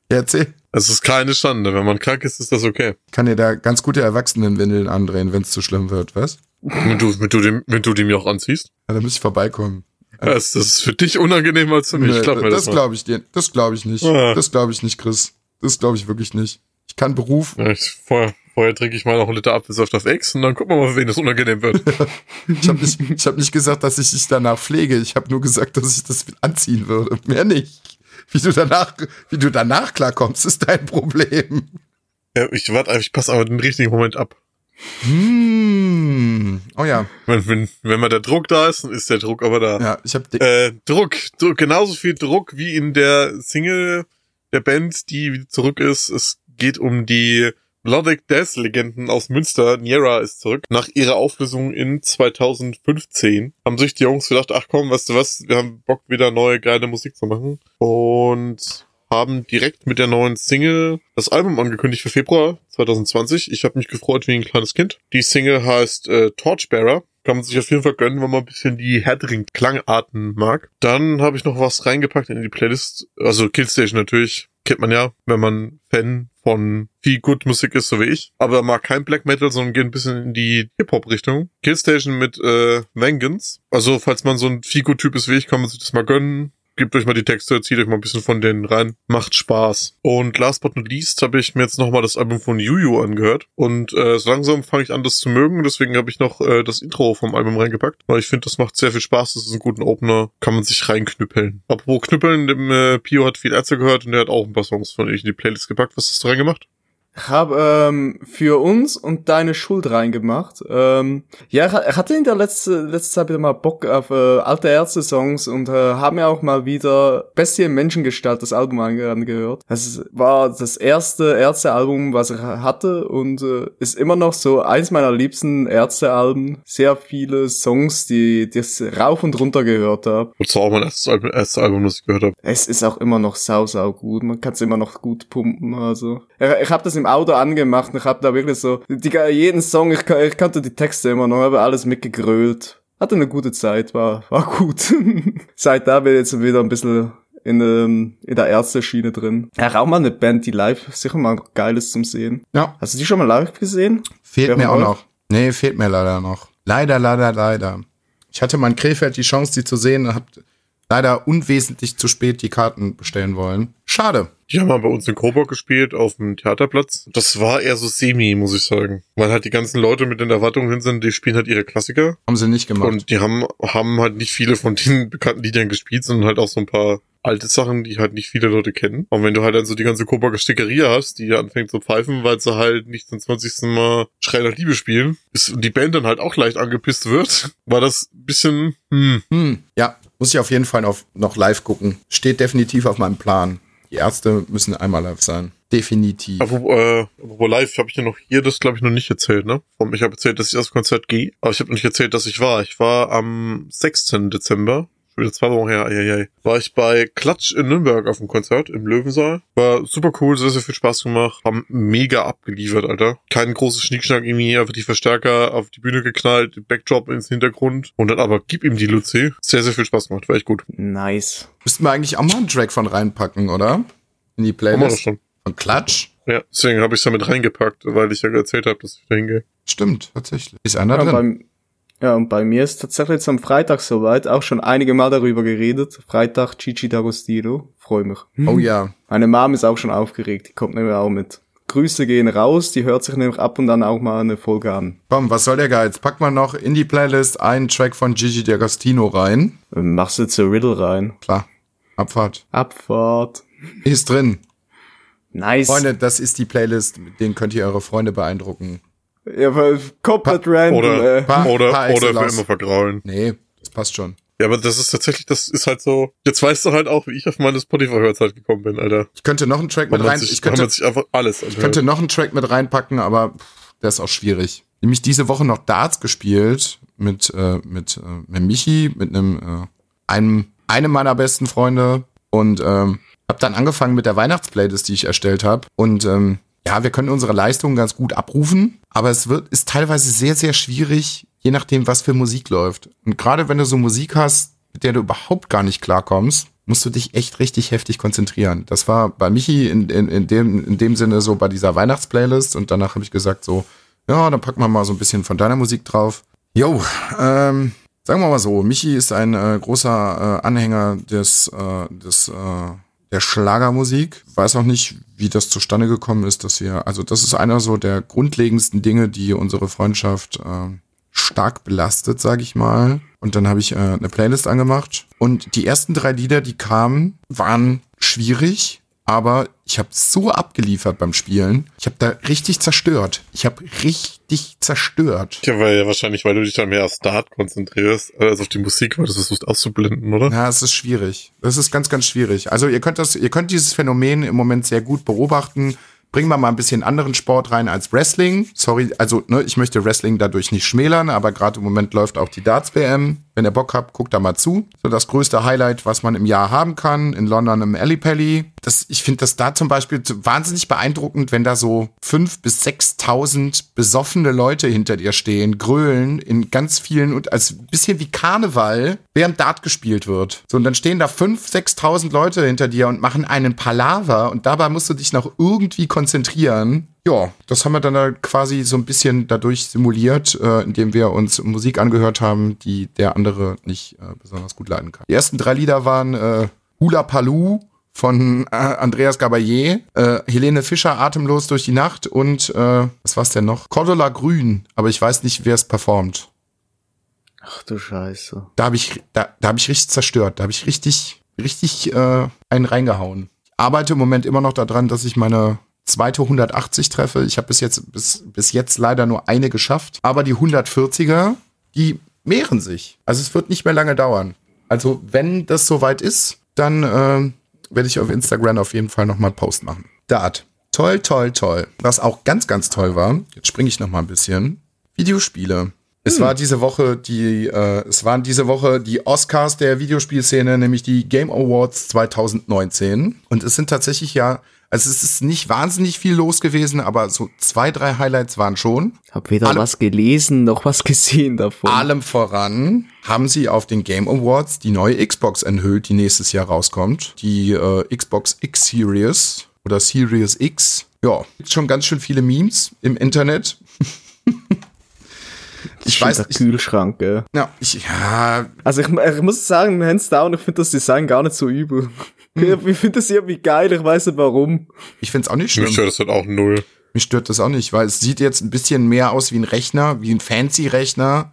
Ja, erzähl. Es ist keine Schande. Wenn man krank ist, ist das okay. Kann dir da ganz gute Erwachsenenwindeln andrehen, wenn es zu schlimm wird, was? Wenn du, wenn du, dem, wenn du die mir auch anziehst. Ja, dann müsste ich vorbeikommen. Das, das ist für dich unangenehmer als für mich. Nee, Glaub mir das, das glaube ich dir. Das glaube ich nicht. Ah. Das glaube ich nicht, Chris. Das glaube ich wirklich nicht. Ich kann Beruf. Ja, ich, vorher, vorher trinke ich mal noch einen Liter Apfelsaft auf Ex und dann gucken wir mal, für wen das unangenehm wird. Ich habe nicht, ich hab nicht gesagt, dass ich dich danach pflege. Ich habe nur gesagt, dass ich das anziehen würde. Mehr nicht. Wie du danach, wie du danach klarkommst, ist dein Problem. ja, ich warte, ich passe aber den richtigen Moment ab. Hm. Oh ja. Wenn, wenn, wenn mal der Druck da ist, dann ist der Druck aber da. Ja, ich habe Äh, Druck, Druck, genauso viel Druck wie in der Single der Band, die zurück ist. Es geht um die Melodic Death Legenden aus Münster. Niera ist zurück. Nach ihrer Auflösung in 2015 haben sich die Jungs gedacht, ach komm, weißt du was, wir haben Bock wieder neue geile Musik zu machen. Und haben direkt mit der neuen Single das Album angekündigt für Februar 2020. Ich habe mich gefreut wie ein kleines Kind. Die Single heißt äh, Torchbearer. Kann man sich auf jeden Fall gönnen, wenn man ein bisschen die härteren Klangarten mag. Dann habe ich noch was reingepackt in die Playlist. Also Killstation natürlich. Kennt man ja, wenn man Fan von viel Good Musik ist, so wie ich. Aber mag kein Black Metal, sondern geht ein bisschen in die Hip-Hop-Richtung. Killstation mit äh, Vengeance. Also, falls man so ein Figo-Typ ist wie ich, kann man sich das mal gönnen. Gebt euch mal die Texte, zieht euch mal ein bisschen von denen rein. Macht Spaß. Und last but not least habe ich mir jetzt nochmal das Album von Juju angehört. Und äh, so langsam fange ich an, das zu mögen. Deswegen habe ich noch äh, das Intro vom Album reingepackt. Weil ich finde, das macht sehr viel Spaß. Das ist ein guter Opener. Kann man sich reinknüppeln. Apropos Knüppeln, dem äh, Pio hat viel Ärzte gehört und der hat auch ein paar Songs von euch in die Playlist gepackt. Was hast du reingemacht? Habe ähm, für uns und deine Schuld reingemacht. Ähm, ja, ich ha- ich hatte in der letzten letzte Zeit wieder mal Bock auf äh, alte Ärzte-Songs und äh, habe mir auch mal wieder Bestie in Menschengestalt das Album ange angehört. Das war das erste Ärzte-Album, was ich hatte und äh, ist immer noch so eins meiner liebsten Ärzte-Alben. Sehr viele Songs, die die ich rauf und runter gehört habe. Das war auch mein erstes Album, erstes Album das ich gehört habe. Es ist auch immer noch sau, sau gut. Man kann es immer noch gut pumpen. Also ich, ich habe das im Auto angemacht und ich habe da wirklich so die, jeden Song. Ich, ich kannte die Texte immer noch, habe alles mitgegrölt. Hatte eine gute Zeit, war war gut. Seit da bin ich jetzt wieder ein bisschen in, ähm, in der Ärzte-Schiene drin. Ja, auch mal eine Band, die live sicher mal geil ist zum Sehen. Ja, Hast du die schon mal live gesehen? fehlt Wer mir auch noch. Nee, fehlt mir leider noch. Leider, leider, leider. Ich hatte mal in Krefeld die Chance, die zu sehen und hab leider unwesentlich zu spät die Karten bestellen wollen. Schade. Die haben mal bei uns in Coburg gespielt, auf dem Theaterplatz. Das war eher so semi, muss ich sagen. Weil halt die ganzen Leute mit den Erwartungen hin sind, die spielen halt ihre Klassiker. Haben sie nicht gemacht. Und die haben, haben halt nicht viele von den bekannten Liedern gespielt, sondern halt auch so ein paar alte Sachen, die halt nicht viele Leute kennen. Und wenn du halt dann so die ganze Coburger Stickerie hast, die anfängt zu pfeifen, weil sie halt nicht zum 20. Mal Schrei nach Liebe spielen, ist, und die Band dann halt auch leicht angepisst wird, war das ein bisschen, hm, Hm, ja, muss ich auf jeden Fall noch, noch live gucken. Steht definitiv auf meinem Plan. Die Ärzte müssen einmal live sein. Definitiv. Apropos, äh, apropos live, habe ich dir noch hier das, glaube ich, noch nicht erzählt, ne? Ich habe erzählt, dass ich aufs Konzert gehe, aber ich habe nicht erzählt, dass ich war. Ich war am 6. Dezember, zwei Wochen her, eieiei, war ich bei Klatsch in Nürnberg auf dem Konzert im Löwensaal. War super cool, sehr, sehr viel Spaß gemacht. Haben mega abgeliefert, Alter. Kein großes Schnickschnack irgendwie, einfach die Verstärker auf die Bühne geknallt, Backdrop ins Hintergrund und dann aber gib ihm die Luzi. Sehr, sehr viel Spaß gemacht, war echt gut. Nice. Müssten wir eigentlich auch mal einen Track von reinpacken, oder? In die Haben wir das Playlist. schon. Von Klatsch? Ja, deswegen habe ich es damit reingepackt, weil ich ja erzählt habe, dass ich da hingehe. Stimmt, tatsächlich. Ist einer Ja, drin. Ja, und bei mir ist tatsächlich jetzt am Freitag soweit, auch schon einige Mal darüber geredet. Freitag Gigi D'Agostino, freue mich. Oh ja. Meine Mom ist auch schon aufgeregt, die kommt nämlich auch mit. Grüße gehen raus, die hört sich nämlich ab und an auch mal eine Folge an. Komm, was soll der Geiz? Pack mal noch in die Playlist einen Track von Gigi D'Agostino rein. Machst du jetzt ein Riddle rein? Klar. Abfahrt. Abfahrt. Ist drin. Nice. Freunde, das ist die Playlist, mit denen könnt ihr eure Freunde beeindrucken. Ja, aber komplett random, Oder, äh. Pa- oder, par oder für immer vergraulen. Nee, das passt schon. Ja, aber das ist tatsächlich, das ist halt so. Jetzt weißt du halt auch, wie ich auf meine Spotify-Hörzeit gekommen bin, Alter. Ich könnte noch einen Track Man mit rein, sich, ich man könnte, sich einfach alles ich anhört. könnte noch einen Track mit reinpacken, aber pff, der ist auch schwierig. Nämlich diese Woche noch Darts gespielt mit, äh, mit, äh, mit Michi, mit einem, äh, einem, einem meiner besten Freunde und ähm, habe dann angefangen mit der Weihnachtsplaylist, die ich erstellt habe. Und ähm, ja, wir können unsere Leistungen ganz gut abrufen, aber es wird ist teilweise sehr, sehr schwierig, je nachdem, was für Musik läuft. Und gerade wenn du so Musik hast, mit der du überhaupt gar nicht klarkommst, musst du dich echt richtig heftig konzentrieren. Das war bei Michi in, in, in, dem, in dem Sinne so bei dieser Weihnachtsplaylist und danach habe ich gesagt so, ja, dann packen wir mal so ein bisschen von deiner Musik drauf. Jo, ähm, sagen wir mal so, Michi ist ein äh, großer äh, Anhänger des, äh, des, äh, der Schlagermusik. Weiß auch nicht, wie das zustande gekommen ist, dass wir, also das ist einer so der grundlegendsten Dinge, die unsere Freundschaft äh, stark belastet, sage ich mal. Und dann habe ich äh, eine Playlist angemacht. Und die ersten drei Lieder, die kamen, waren schwierig, aber ich habe so abgeliefert beim Spielen. Ich habe da richtig zerstört. Ich habe richtig zerstört. Ja, weil ja wahrscheinlich, weil du dich dann mehr auf Start konzentrierst, als auf die Musik, weil du das versuchst auszublenden, oder? Ja, es ist schwierig. Das ist ganz, ganz schwierig. Also ihr könnt das, ihr könnt dieses Phänomen im Moment sehr gut beobachten. Bringen wir mal ein bisschen anderen Sport rein als Wrestling. Sorry, also ne, ich möchte Wrestling dadurch nicht schmälern, aber gerade im Moment läuft auch die Darts WM. Wenn ihr Bock habt, guckt da mal zu. So das größte Highlight, was man im Jahr haben kann, in London im Alley Pally. Das, ich finde das da zum Beispiel wahnsinnig beeindruckend, wenn da so fünf bis sechstausend besoffene Leute hinter dir stehen, grölen in ganz vielen und als bisschen wie Karneval, während Dart gespielt wird. So, und dann stehen da fünf, sechstausend Leute hinter dir und machen einen Palaver und dabei musst du dich noch irgendwie konzentrieren. Ja, das haben wir dann da quasi so ein bisschen dadurch simuliert, äh, indem wir uns Musik angehört haben, die der andere nicht äh, besonders gut leiden kann. Die ersten drei Lieder waren äh, Hula Paloo von äh, Andreas Gabayé, äh, Helene Fischer Atemlos durch die Nacht und äh, was war's denn noch? Cordula Grün, aber ich weiß nicht, wer es performt. Ach du Scheiße. Da habe ich, da, da hab ich richtig zerstört. Da habe ich richtig, richtig äh, einen reingehauen. Ich arbeite im Moment immer noch daran, dass ich meine zweite 180 treffe. Ich habe bis jetzt, bis, bis jetzt leider nur eine geschafft. Aber die 140er, die mehren sich. Also es wird nicht mehr lange dauern. Also wenn das soweit ist, dann äh, werde ich auf Instagram auf jeden Fall nochmal einen Post machen. Dart. Toll, toll, toll. Was auch ganz, ganz toll war, jetzt springe ich noch mal ein bisschen, Videospiele. Es war diese Woche die, äh, es waren diese Woche die Oscars der Videospielszene, nämlich die Game Awards 2019. Und es sind tatsächlich ja, also es ist nicht wahnsinnig viel los gewesen, aber so zwei, drei Highlights waren schon. Hab weder Alle- was gelesen noch was gesehen davon. Allem voran haben sie auf den Game Awards die neue Xbox enthüllt, die nächstes Jahr rauskommt. Die äh, Xbox X Series oder Series X. Ja, gibt schon ganz schön viele Memes im Internet. Ich weiß, der ich, Kühlschrank, gell. ja, ich, ja, Also ich, ich muss sagen, hands down, ich finde das Design gar nicht so übel. Hm. Ich finde das irgendwie geil, ich weiß nicht warum. ich find's auch nicht Mich schlimm. stört das halt auch null. Mich stört das auch nicht, weil es sieht jetzt ein bisschen mehr aus wie ein Rechner, wie ein Fancy-Rechner.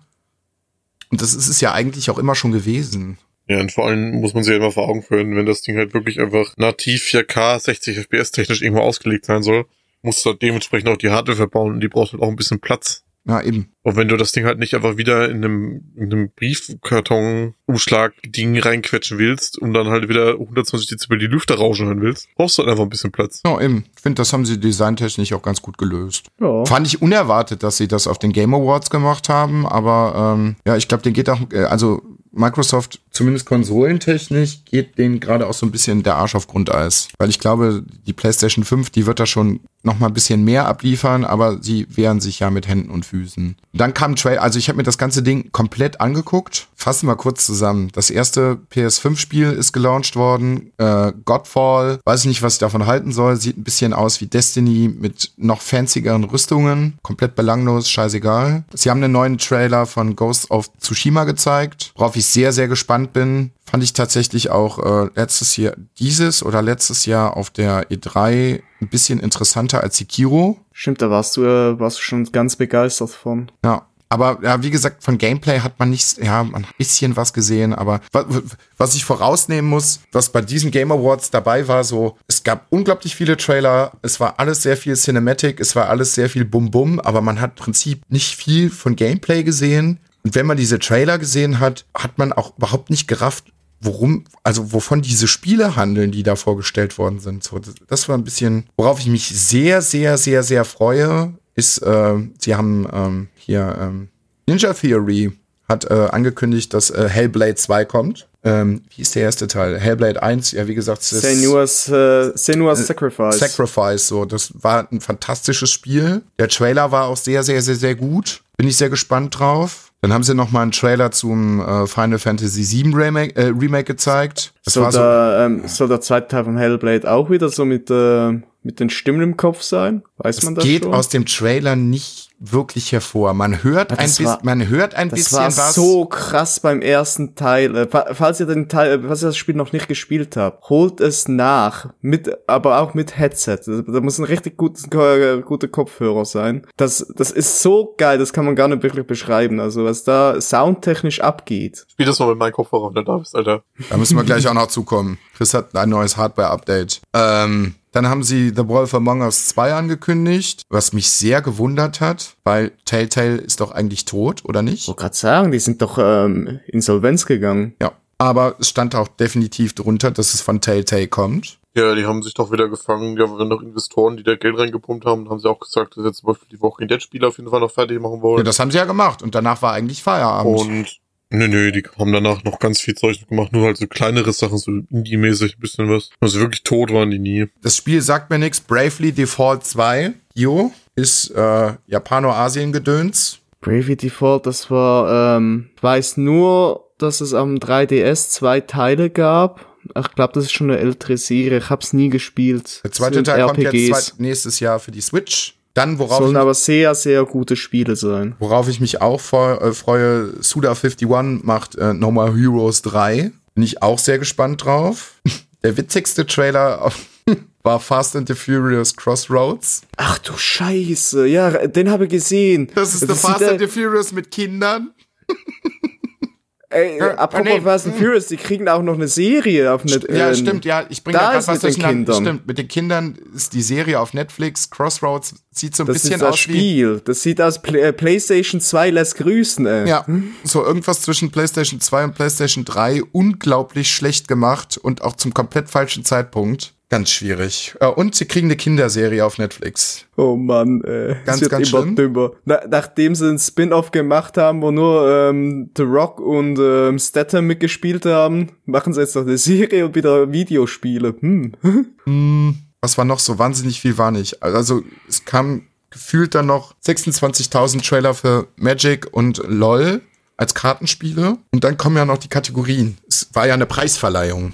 Und das ist es ja eigentlich auch immer schon gewesen. Ja, und vor allem muss man sich halt immer vor Augen führen, wenn das Ding halt wirklich einfach nativ 4K 60 FPS technisch irgendwo ausgelegt sein soll, musst du halt dementsprechend auch die Hardware verbauen und die braucht halt auch ein bisschen Platz. Ja, eben. Und wenn du das Ding halt nicht einfach wieder in einem, in einem Briefkarton-Umschlag-Ding reinquetschen willst und dann halt wieder 120 Dezibel die Lüfter rauschen hören willst, brauchst du halt einfach ein bisschen Platz. Ja, eben. Ich finde, das haben sie designtechnisch auch ganz gut gelöst. Ja. Fand ich unerwartet, dass sie das auf den Game Awards gemacht haben, aber ähm, ja, ich glaube, den geht auch, äh, also Microsoft zumindest konsolentechnisch, geht denen gerade auch so ein bisschen der Arsch auf Grundeis. Weil ich glaube, die PlayStation 5, die wird da schon noch mal ein bisschen mehr abliefern, aber sie wehren sich ja mit Händen und Füßen. Dann kam ein Trailer, also ich habe mir das ganze Ding komplett angeguckt. Fassen wir kurz zusammen. Das erste PS5-Spiel ist gelauncht worden, äh, Godfall. Weiß ich nicht, was ich davon halten soll. Sieht ein bisschen aus wie Destiny mit noch fanzigeren Rüstungen. Komplett belanglos, scheißegal. Sie haben einen neuen Trailer von Ghost of Tsushima gezeigt, worauf ich sehr, sehr gespannt bin. Fand ich tatsächlich auch äh, letztes Jahr, dieses oder letztes Jahr auf der E3 ein bisschen interessanter als Sekiro. Stimmt, da warst du, äh, warst du schon ganz begeistert von. Ja. Aber ja, wie gesagt, von Gameplay hat man nicht, ja, man hat ein bisschen was gesehen, aber was, was ich vorausnehmen muss, was bei diesen Game Awards dabei war, so, es gab unglaublich viele Trailer, es war alles sehr viel Cinematic, es war alles sehr viel Bum-Bum, aber man hat im Prinzip nicht viel von Gameplay gesehen. Und wenn man diese Trailer gesehen hat, hat man auch überhaupt nicht gerafft, worum, also wovon diese Spiele handeln, die da vorgestellt worden sind. So, das war ein bisschen, worauf ich mich sehr, sehr, sehr, sehr freue, ist, äh, sie haben ähm, hier ähm, Ninja Theory hat äh, angekündigt, dass äh, Hellblade 2 kommt. Ähm, wie ist der erste Teil? Hellblade 1, ja, wie gesagt, das Senua's, äh, Senua's Sacrifice. Sacrifice, so. Das war ein fantastisches Spiel. Der Trailer war auch sehr, sehr, sehr, sehr gut. Bin ich sehr gespannt drauf. Dann haben sie noch mal einen Trailer zum äh, Final Fantasy VII Remake, äh, Remake gezeigt. Das soll, war so, der, ähm, soll der zweite Teil von Hellblade auch wieder so mit, äh, mit den Stimmen im Kopf sein? Weiß man das geht schon? aus dem Trailer nicht wirklich hervor. Man hört ein bisschen, man hört ein das bisschen war was. so krass beim ersten Teil. Fa- Falls ihr den Teil, äh, falls ihr das Spiel noch nicht gespielt habt, holt es nach. Mit, aber auch mit Headset. Da muss ein richtig gutes, guter Kopfhörer sein. Das, das ist so geil, das kann man gar nicht wirklich beschreiben. Also, was da soundtechnisch abgeht. Spiel das mal mit meinem Kopfhörer, wenn du da bist, Alter. Da müssen wir gleich auch noch zukommen. Chris hat ein neues Hardware-Update. Ähm, dann haben sie The Wolf Among Us 2 angekündigt, was mich sehr gewundert hat, weil Telltale ist doch eigentlich tot, oder nicht? Ich wollte gerade sagen, die sind doch ähm, Insolvenz gegangen. Ja. Aber es stand auch definitiv drunter, dass es von Telltale kommt. Ja, die haben sich doch wieder gefangen. Ja, wir noch Investoren, die da Geld reingepumpt haben, haben sie auch gesagt, dass sie jetzt zum Beispiel die Walking Dead Spiele auf jeden Fall noch fertig machen Ja, wollen. das haben sie ja gemacht und danach war eigentlich Feierabend. und nö, nö, die haben danach noch ganz viel Zeug gemacht, nur halt so kleinere Sachen, so Indie-mäßig, ein bisschen was. Also wirklich tot waren die nie. Das Spiel sagt mir nichts. Bravely Default 2, Jo, ist äh, Japano-Asien-Gedöns. Bravely Default, das war, ähm, ich weiß nur, dass es am 3DS zwei Teile gab. Ach, Ich glaube, das ist schon eine ältere Serie. Ich hab's nie gespielt. Der zweite Teil kommt jetzt nächstes Jahr für die Switch. Dann, worauf Sollen ich, aber sehr, sehr gute Spiele sein. worauf ich mich auch äh, freue, Suda51 macht äh, No More Heroes 3. Bin ich auch sehr gespannt drauf. Der witzigste Trailer war Fast and the Furious Crossroads. Ach du Scheiße, ja, den habe ich gesehen. Das ist sieht, Fast and the Furious mit Kindern. Ey, Ja, apropos nee, Fast and mm. Furious, die kriegen auch noch eine Serie auf Net Ja, äh, stimmt, ja. Ich bringe da da gerade was mit den durcheinander. Stimmt, mit den Kindern ist die Serie auf Netflix. Crossroads sieht so ein Das bisschen ist das aus wie Spiel. Das sieht aus Play äh, PlayStation 2 lässt grüßen, ey. Ja, so irgendwas zwischen PlayStation 2 und PlayStation 3. Unglaublich schlecht gemacht und auch zum komplett falschen Zeitpunkt. Ganz schwierig. Äh, Und sie kriegen eine Kinderserie auf Netflix. Oh Mann, äh, Ganz, wird ganz schlimm. dümmer. Na, nachdem sie einen Spin-off gemacht haben, wo nur ähm, The Rock und ähm, Statham mitgespielt haben, machen sie jetzt noch eine Serie und wieder Videospiele. Hm. Was war noch so? Wahnsinnig viel war nicht. Also es kam gefühlt dann noch 26.000 Trailer für Magic und LOL als Kartenspiele. Und dann kommen ja noch die Kategorien. Es war ja eine Preisverleihung.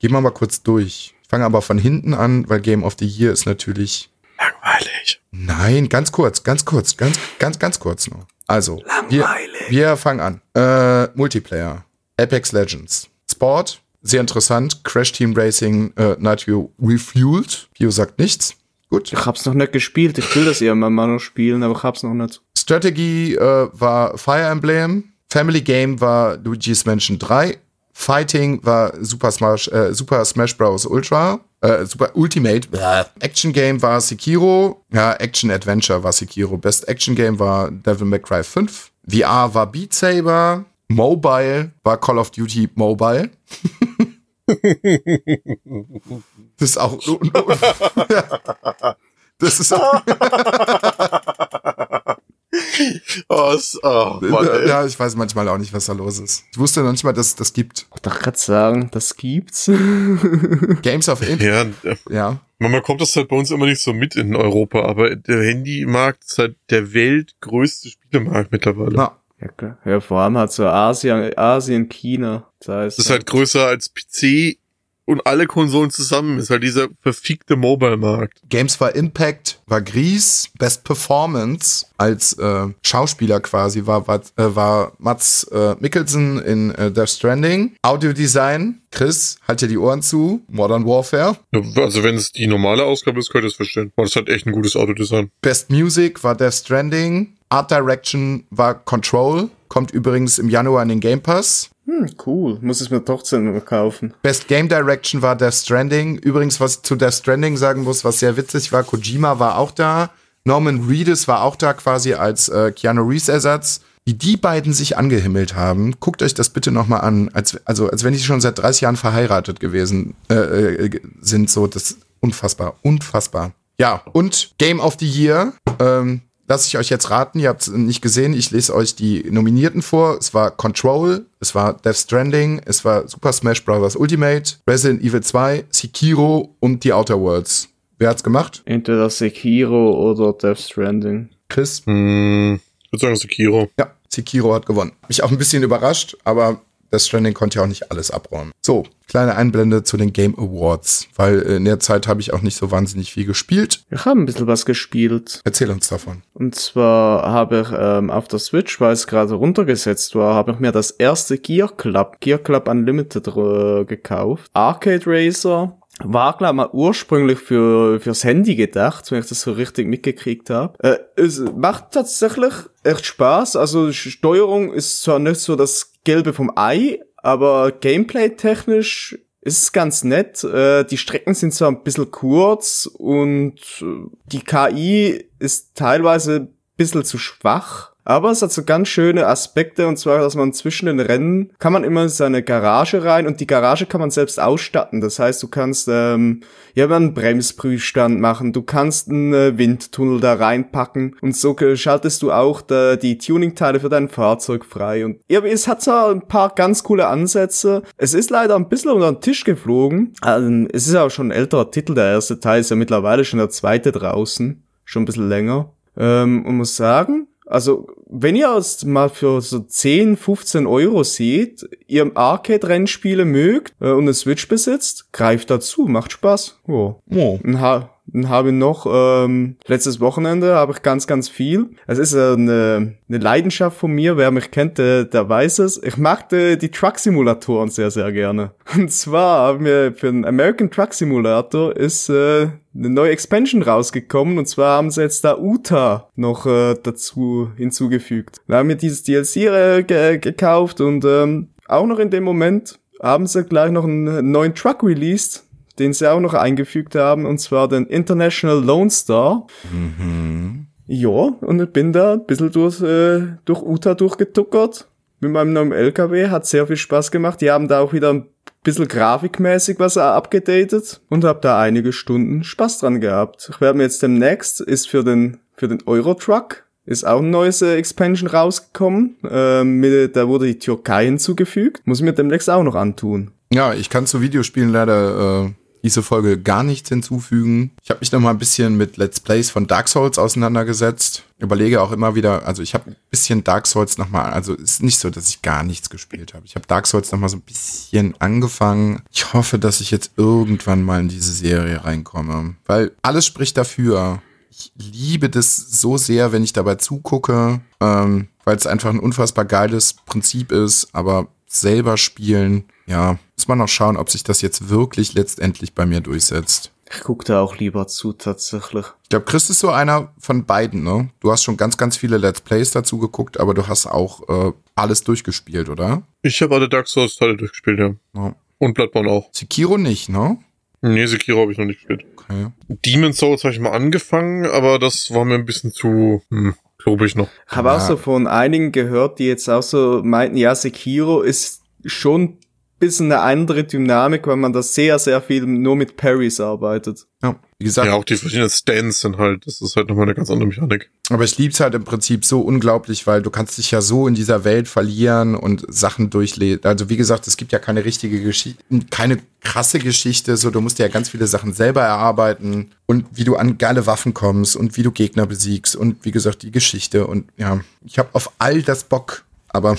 Gehen wir mal kurz durch. Fange aber von hinten an, weil Game of the Year ist natürlich Langweilig. Nein, ganz kurz, ganz kurz, ganz, ganz, ganz kurz nur. Also, wir, Langweilig. wir fangen an. Äh, Multiplayer, Apex Legends, Sport, sehr interessant. Crash Team Racing, äh, Nitro Refueled. Pio sagt nichts. Gut. Ich hab's noch nicht gespielt. Ich will das irgendwann mal noch spielen, aber ich hab's noch nicht. Strategy äh, war Fire Emblem. Family Game war Luigi's Mansion 3. Fighting war Super Smash, äh, Super Smash Bros. Ultra. Äh, Super Ultimate. Bäh. Action Game war Sekiro. Ja, Action Adventure war Sekiro. Best Action Game war Devil May Cry 5. VR war Beat Saber. Mobile war Call of Duty Mobile. das ist auch. Das ist auch. Oh, oh Mann, ja, ich weiß manchmal auch nicht, was da los ist. Ich wusste noch nicht mal, dass es das gibt. Ich dachte gerade sagen, das gibt's. Games of Int. Ja, Ja. man kommt das halt bei uns immer nicht so mit in Europa, aber der Handymarkt ist halt der weltgrößte Spielemarkt mittlerweile. Na, ja, klar. Ja, vor allem halt so Asien, Asien, China. Das heißt, Das ist halt größer als PC und alle Konsolen zusammen. Ist halt dieser verfickte Mobile-Markt. Games war Impact, war Gries, Best Performance als äh, Schauspieler quasi war, war, äh, war Mats äh, Mikkelsen in äh, Death Stranding. Audiodesign, Chris, halt dir die Ohren zu, Modern Warfare. Also wenn es die normale Ausgabe ist, könnt ihr es verstehen. Weil das hat echt ein gutes Autodesign. Best Music war Death Stranding. Art Direction war Control. Kommt übrigens im Januar in den Game Pass. Hm, cool. Muss es mir trotzdem kaufen. Best Game Direction war Death Stranding. Übrigens, was ich zu Death Stranding sagen muss, was sehr witzig war, Kojima war auch da. Norman Reedus war auch da quasi als äh, Keanu Reeves Ersatz. Wie die beiden sich angehimmelt haben, guckt euch das bitte noch mal an. Als, also, als wenn die schon seit 30 Jahren verheiratet gewesen äh, äh, sind. So, das ist unfassbar, unfassbar. Ja, und Game of the Year. Ähm, Lass ich euch jetzt raten, ihr habt es nicht gesehen, ich lese euch die Nominierten vor. Es war Control, es war Death Stranding, es war Super Smash Bros. Ultimate, Resident Evil 2, Sekiro und The Outer Worlds. Wer hat's gemacht? Entweder Sekiro oder Death Stranding. Chris? Hm, ich würde sagen Sekiro. Ja, Sekiro hat gewonnen. Mich auch ein bisschen überrascht, aber Death Stranding konnte ja auch nicht alles abräumen. So, kleine Einblende zu den Game Awards, weil in der Zeit habe ich auch nicht so wahnsinnig viel gespielt. Ich habe ein bisschen was gespielt. Erzähl uns davon. Und zwar habe ich ähm, auf der Switch, weil es gerade runtergesetzt war, habe ich mir das erste Gear Club, Gear Club Unlimited äh, gekauft. Arcade Racer. War, glaube mal ursprünglich für, fürs Handy gedacht, wenn ich das so richtig mitgekriegt habe. Äh, es macht tatsächlich echt Spaß. Also Steuerung ist zwar nicht so das Gelbe vom Ei, aber Gameplay-technisch ist es ganz nett. Äh, die Strecken sind zwar ein bisschen kurz und äh, die KI ist teilweise ein bisschen zu schwach. Aber es hat so ganz schöne Aspekte und zwar, dass man zwischen den Rennen kann man immer in seine Garage rein und die Garage kann man selbst ausstatten. Das heißt, du kannst ähm, ja einen Bremsprüfstand machen, du kannst einen äh, Windtunnel da reinpacken und so schaltest du auch da, die Tuningteile für dein Fahrzeug frei. Und ja, es hat zwar ein paar ganz coole Ansätze. Es ist leider ein bisschen unter den Tisch geflogen. Also, es ist auch schon ein älterer Titel. Der erste Teil ist ja mittlerweile schon der zweite draußen. Schon ein bisschen länger. Ähm, und muss sagen, also, wenn ihr es mal für so 10, 15 Euro seht, ihr Arcade-Rennspiele mögt äh, und eine Switch besitzt, greift dazu, macht Spaß. Ja. Oh. Und, ha habe noch, ähm, letztes Wochenende habe ich ganz, ganz viel. Es ist eine, eine Leidenschaft von mir, wer mich kennt, der, der weiß es. Ich mag die, die Truck-Simulatoren sehr, sehr gerne. Und zwar haben wir für den American Truck Simulator ist äh, eine neue Expansion rausgekommen und zwar haben sie jetzt da Uta noch äh, dazu hinzugefügt. Wir haben mir dieses DLC äh, ge gekauft und ähm, auch noch in dem Moment haben sie gleich noch einen neuen Truck released, den sie auch noch eingefügt haben und zwar den International Lone Star. Mhm. Ja, und ich bin da ein bisschen durch, äh, durch Uta durchgetuckert. Mit meinem neuen LKW hat sehr viel Spaß gemacht. Die haben da auch wieder ein bisschen grafikmäßig was abgedatet und habe da einige Stunden Spaß dran gehabt. Ich werde mir jetzt demnächst, ist für den, für den Eurotruck, ist auch ein neues äh, Expansion rausgekommen. Ähm, mit, da wurde die Türkei hinzugefügt. Muss ich mir demnächst auch noch antun. Ja, ich kann zu Videospielen leider äh, diese Folge gar nichts hinzufügen. Ich habe mich noch mal ein bisschen mit Let's Plays von Dark Souls auseinandergesetzt. Überlege auch immer wieder, also ich habe ein bisschen Dark Souls noch mal, also ist nicht so, dass ich gar nichts gespielt habe. Ich habe Dark Souls noch mal so ein bisschen angefangen. Ich hoffe, dass ich jetzt irgendwann mal in diese Serie reinkomme, weil alles spricht dafür. Ich liebe das so sehr, wenn ich dabei zugucke, ähm, weil es einfach ein unfassbar geiles Prinzip ist, aber selber spielen, ja, muss man noch schauen, ob sich das jetzt wirklich letztendlich bei mir durchsetzt. Ich gucke da auch lieber zu, tatsächlich. Ich glaube, Chris ist so einer von beiden, ne? Du hast schon ganz, ganz viele Let's Plays dazu geguckt, aber du hast auch äh, alles durchgespielt, oder? Ich habe alle Dark Souls Teile durchgespielt, ja. Ja. Und Bloodborne auch. Sekiro nicht, ne? Nee, Sekiro habe ich noch nicht gespielt. Okay. Demon Souls habe ich mal angefangen, aber das war mir ein bisschen zu, hm, glaube ich noch. Ich habe Ja. auch so von einigen gehört, die jetzt auch so meinten, ja, Sekiro ist schon bisschen eine andere Dynamik, weil man da sehr, sehr viel nur mit Parries arbeitet. Ja, wie gesagt, Ja, auch die verschiedenen Stands sind halt, das ist halt nochmal eine ganz andere Mechanik. aber ich lieb's halt im Prinzip so unglaublich, weil du kannst dich ja so in dieser Welt verlieren und Sachen durchlesen. Also wie gesagt, es gibt ja keine richtige Geschichte, keine krasse Geschichte, so du musst dir ja ganz viele Sachen selber erarbeiten und wie du an geile Waffen kommst und wie du Gegner besiegst und wie gesagt die Geschichte und ja, ich habe auf all das Bock, aber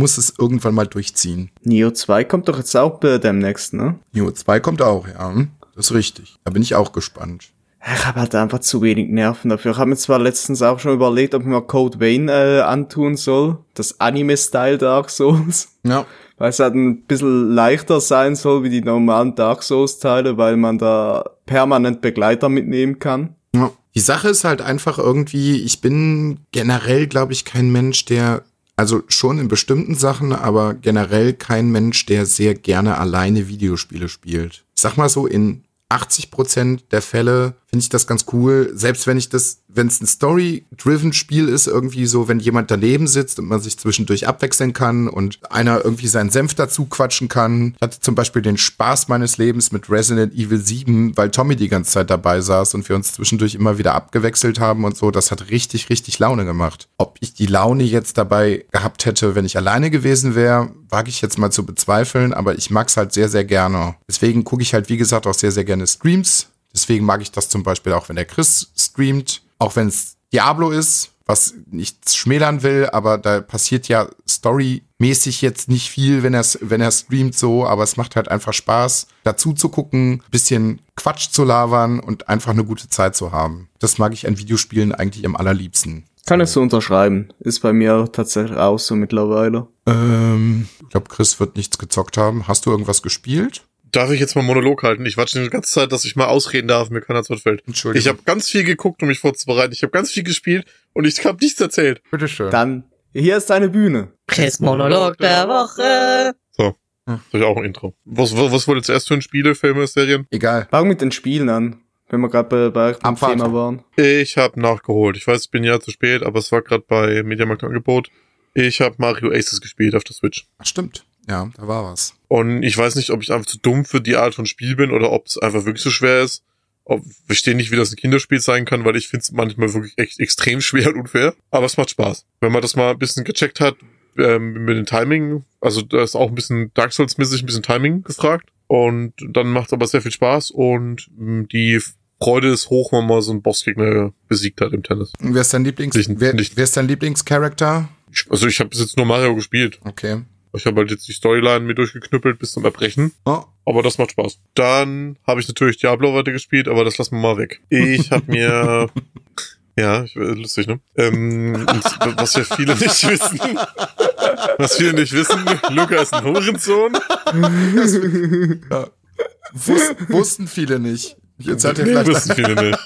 muss es irgendwann mal durchziehen. Neo 2 kommt doch jetzt auch demnächst, ne? Neo 2 kommt auch, ja. Das ist richtig. Da bin ich auch gespannt. Ich habe halt einfach zu wenig Nerven dafür. Ich habe mir zwar letztens auch schon überlegt, ob ich mir Code Vein äh, antun soll. Das Anime-Style Dark Souls. Ja. Weil es halt ein bisschen leichter sein soll wie die normalen Dark Souls-Teile, weil man da permanent Begleiter mitnehmen kann. Ja. Die Sache ist halt einfach irgendwie, ich bin generell, glaube ich, kein Mensch, der, also schon in bestimmten Sachen, aber generell kein Mensch, der sehr gerne alleine Videospiele spielt. Ich sag mal so, in 80 Prozent der Fälle finde ich das ganz cool. Selbst wenn ich das, wenn es ein Story-driven Spiel ist, irgendwie so, wenn jemand daneben sitzt und man sich zwischendurch abwechseln kann und einer irgendwie seinen Senf dazu quatschen kann. Ich hatte zum Beispiel den Spaß meines Lebens mit Resident Evil 7, weil Tommy die ganze Zeit dabei saß und wir uns zwischendurch immer wieder abgewechselt haben und so. Das hat richtig, richtig Laune gemacht. Ob ich die Laune jetzt dabei gehabt hätte, wenn ich alleine gewesen wäre, wage ich jetzt mal zu bezweifeln, aber ich mag's halt sehr, sehr gerne. Deswegen gucke ich halt, wie gesagt, auch sehr, sehr gerne Streams. Deswegen mag ich das zum Beispiel auch, wenn der Chris streamt, auch wenn es Diablo ist, was nichts schmälern will, aber da passiert ja storymäßig jetzt nicht viel, wenn er wenn er streamt so, aber es macht halt einfach Spaß, dazu zu gucken, bisschen Quatsch zu labern und einfach eine gute Zeit zu haben. Das mag ich an Videospielen eigentlich am allerliebsten. Kann ich so unterschreiben. Ist bei mir tatsächlich auch so mittlerweile. Ähm, ich glaube, Chris wird nichts gezockt haben. Hast du irgendwas gespielt? Darf ich jetzt mal Monolog halten? Ich warte schon die ganze Zeit, dass ich mal ausreden darf, mir keiner zu fällt. Entschuldigung. Ich habe ganz viel geguckt, um mich vorzubereiten. Ich habe ganz viel gespielt und ich habe nichts erzählt. Bitteschön. Dann, hier ist deine Bühne. Chris Monolog der Woche. So. Soll ich auch ein Intro. Was, was, was wurde zuerst für ein Spiele, Filme, Serien? Egal. Fang mit den Spielen an, wenn wir gerade bei, bei dem Am. Thema waren. Ich habe nachgeholt. Ich weiß, ich bin ja zu spät, aber es war gerade bei Mediamarkt Angebot. Ich habe Mario Aces gespielt auf der Switch. Ach, stimmt. Ja, da war was. Und ich weiß nicht, ob ich einfach zu dumm für die Art von Spiel bin oder ob es einfach wirklich so schwer ist. Ob, ich verstehe nicht, wie das ein Kinderspiel sein kann, weil ich finde es manchmal wirklich echt extrem schwer und unfair. Aber es macht Spaß. Wenn man das mal ein bisschen gecheckt hat ähm, mit dem Timing, also da ist auch ein bisschen Dark Souls-mäßig ein bisschen Timing gefragt. Und dann macht es aber sehr viel Spaß und mh, die Freude ist hoch, wenn man mal so einen Bossgegner besiegt hat im Tennis. Wer ist dein Lieblings Nicht- wer, nicht- wer ist dein Lieblingscharakter? Also ich habe bis jetzt nur Mario gespielt. Okay. Ich habe halt jetzt die Storyline mir durchgeknüppelt bis zum Erbrechen. Oh, Aber das macht Spaß. Dann habe ich natürlich Diablo weiter gespielt, aber das lassen wir mal weg. Ich habe mir. Ja, ich, äh, lustig, ne? Ähm, was ja viele nicht wissen. Was viele nicht wissen, Luca ist ein Hurensohn. wus wussten viele nicht. Ich erzählte Nee, vielleicht. wissen viele nicht.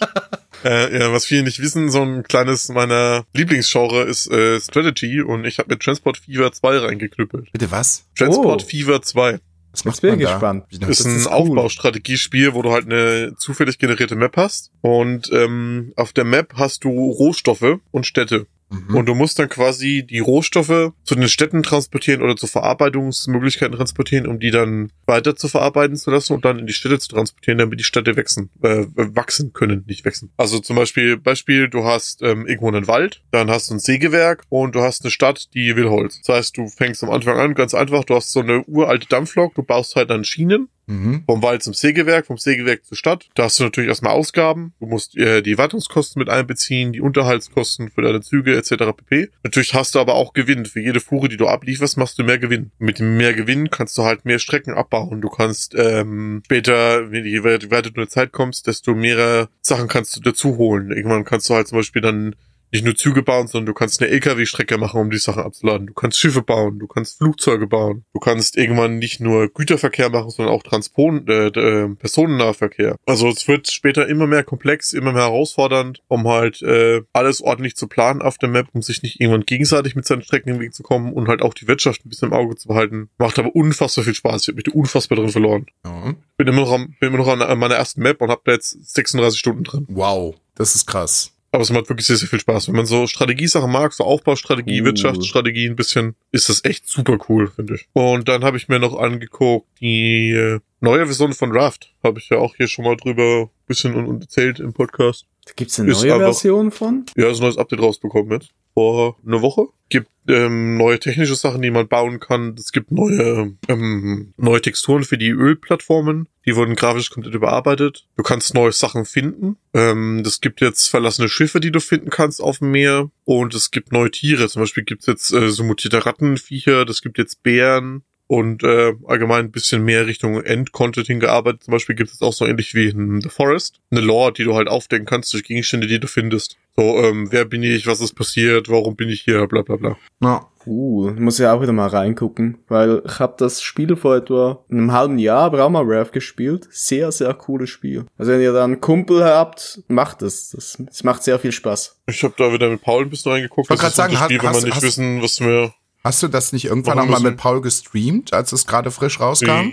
Äh, ja, was viele nicht wissen, so ein kleines meiner Lieblingsgenre ist äh, Strategy und ich habe mir Transport Fever 2 reingeknüppelt. Bitte was? Transport Oh. Fever 2 Was macht bin da? gespannt. Wie, ist das ein ist cool. Aufbaustrategiespiel, wo du halt eine zufällig generierte Map hast und ähm, auf der Map hast du Rohstoffe und Städte. Mhm. Und du musst dann quasi die Rohstoffe zu den Städten transportieren oder zu Verarbeitungsmöglichkeiten transportieren, um die dann weiter zu verarbeiten zu lassen und dann in die Städte zu transportieren, damit die Städte wachsen, äh, wachsen können, nicht wachsen. Also zum Beispiel, Beispiel, du hast ähm, irgendwo einen Wald, dann hast du ein Sägewerk und du hast eine Stadt, die will Holz. Das heißt, du fängst am Anfang an, ganz einfach, du hast so eine uralte Dampflok, du baust halt dann Schienen Mhm. vom Wald zum Sägewerk, vom Sägewerk zur Stadt. Da hast du natürlich erstmal Ausgaben. Du musst äh, die Wartungskosten mit einbeziehen, die Unterhaltskosten für deine Züge etc. pp. Natürlich hast du aber auch Gewinn. Für jede Fuhre, die du ablieferst, machst du mehr Gewinn. Mit mehr Gewinn kannst du halt mehr Strecken abbauen. Du kannst ähm, später, wenn je weiter weiter du in der Zeit kommst, desto mehrere Sachen kannst du dazu holen. Irgendwann kannst du halt zum Beispiel dann nicht nur Züge bauen, sondern du kannst eine LKW-Strecke machen, um die Sachen abzuladen. Du kannst Schiffe bauen, du kannst Flugzeuge bauen. Du kannst irgendwann nicht nur Güterverkehr machen, sondern auch Transport, äh, äh, Personennahverkehr. Also es wird später immer mehr komplex, immer mehr herausfordernd, um halt äh, alles ordentlich zu planen auf der Map, um sich nicht irgendwann gegenseitig mit seinen Strecken im Weg zu kommen und halt auch die Wirtschaft ein bisschen im Auge zu behalten. Macht aber unfassbar viel Spaß. Ich habe mich da unfassbar drin verloren. Ja. Bin immer noch, am, bin immer noch an meiner ersten Map und hab da jetzt 36 Stunden drin. Wow, das ist krass. Aber es macht wirklich sehr, sehr viel Spaß. Wenn man so Strategiesachen mag, so Aufbaustrategie, Uh. Wirtschaftsstrategie ein bisschen, ist das echt super cool, finde ich. Und dann habe ich mir noch angeguckt, die äh, neue Version von Raft. Habe ich ja auch hier schon mal drüber ein bisschen erzählt im Podcast. Da gibt's eine neue einfach- Version von? Ja, ist ein neues Update rausbekommen jetzt. Vor einer Woche. Gibt ähm, neue technische Sachen, die man bauen kann. Es gibt neue, ähm, neue Texturen für die Ölplattformen. Die wurden grafisch komplett überarbeitet. Du kannst neue Sachen finden. Ähm, es gibt jetzt verlassene Schiffe, die du finden kannst auf dem Meer. Und es gibt neue Tiere. Zum Beispiel gibt es jetzt äh, so mutierte Rattenviecher. Das gibt jetzt Bären. Und äh, allgemein ein bisschen mehr Richtung End-Content hingearbeitet. Zum Beispiel gibt es auch so ähnlich wie in The Forest. Eine Lore, die du halt aufdecken kannst durch Gegenstände, die du findest. So, ähm, wer bin ich, was ist passiert, warum bin ich hier, bla bla bla. Ja. Uh, muss ja auch wieder mal reingucken, weil ich habe das Spiel vor etwa einem halben Jahr bei Rama Rev gespielt. Sehr, sehr cooles Spiel. Also wenn ihr da einen Kumpel habt, macht es. Das, das macht sehr viel Spaß. Ich habe da wieder mit Paul ein bisschen reingeguckt. Wollte Das ist grad so ein sagen, Spiel, hast- wenn man nicht hast- wissen, was wir... Hast du das nicht irgendwann mal mit Paul gestreamt, als es gerade frisch rauskam?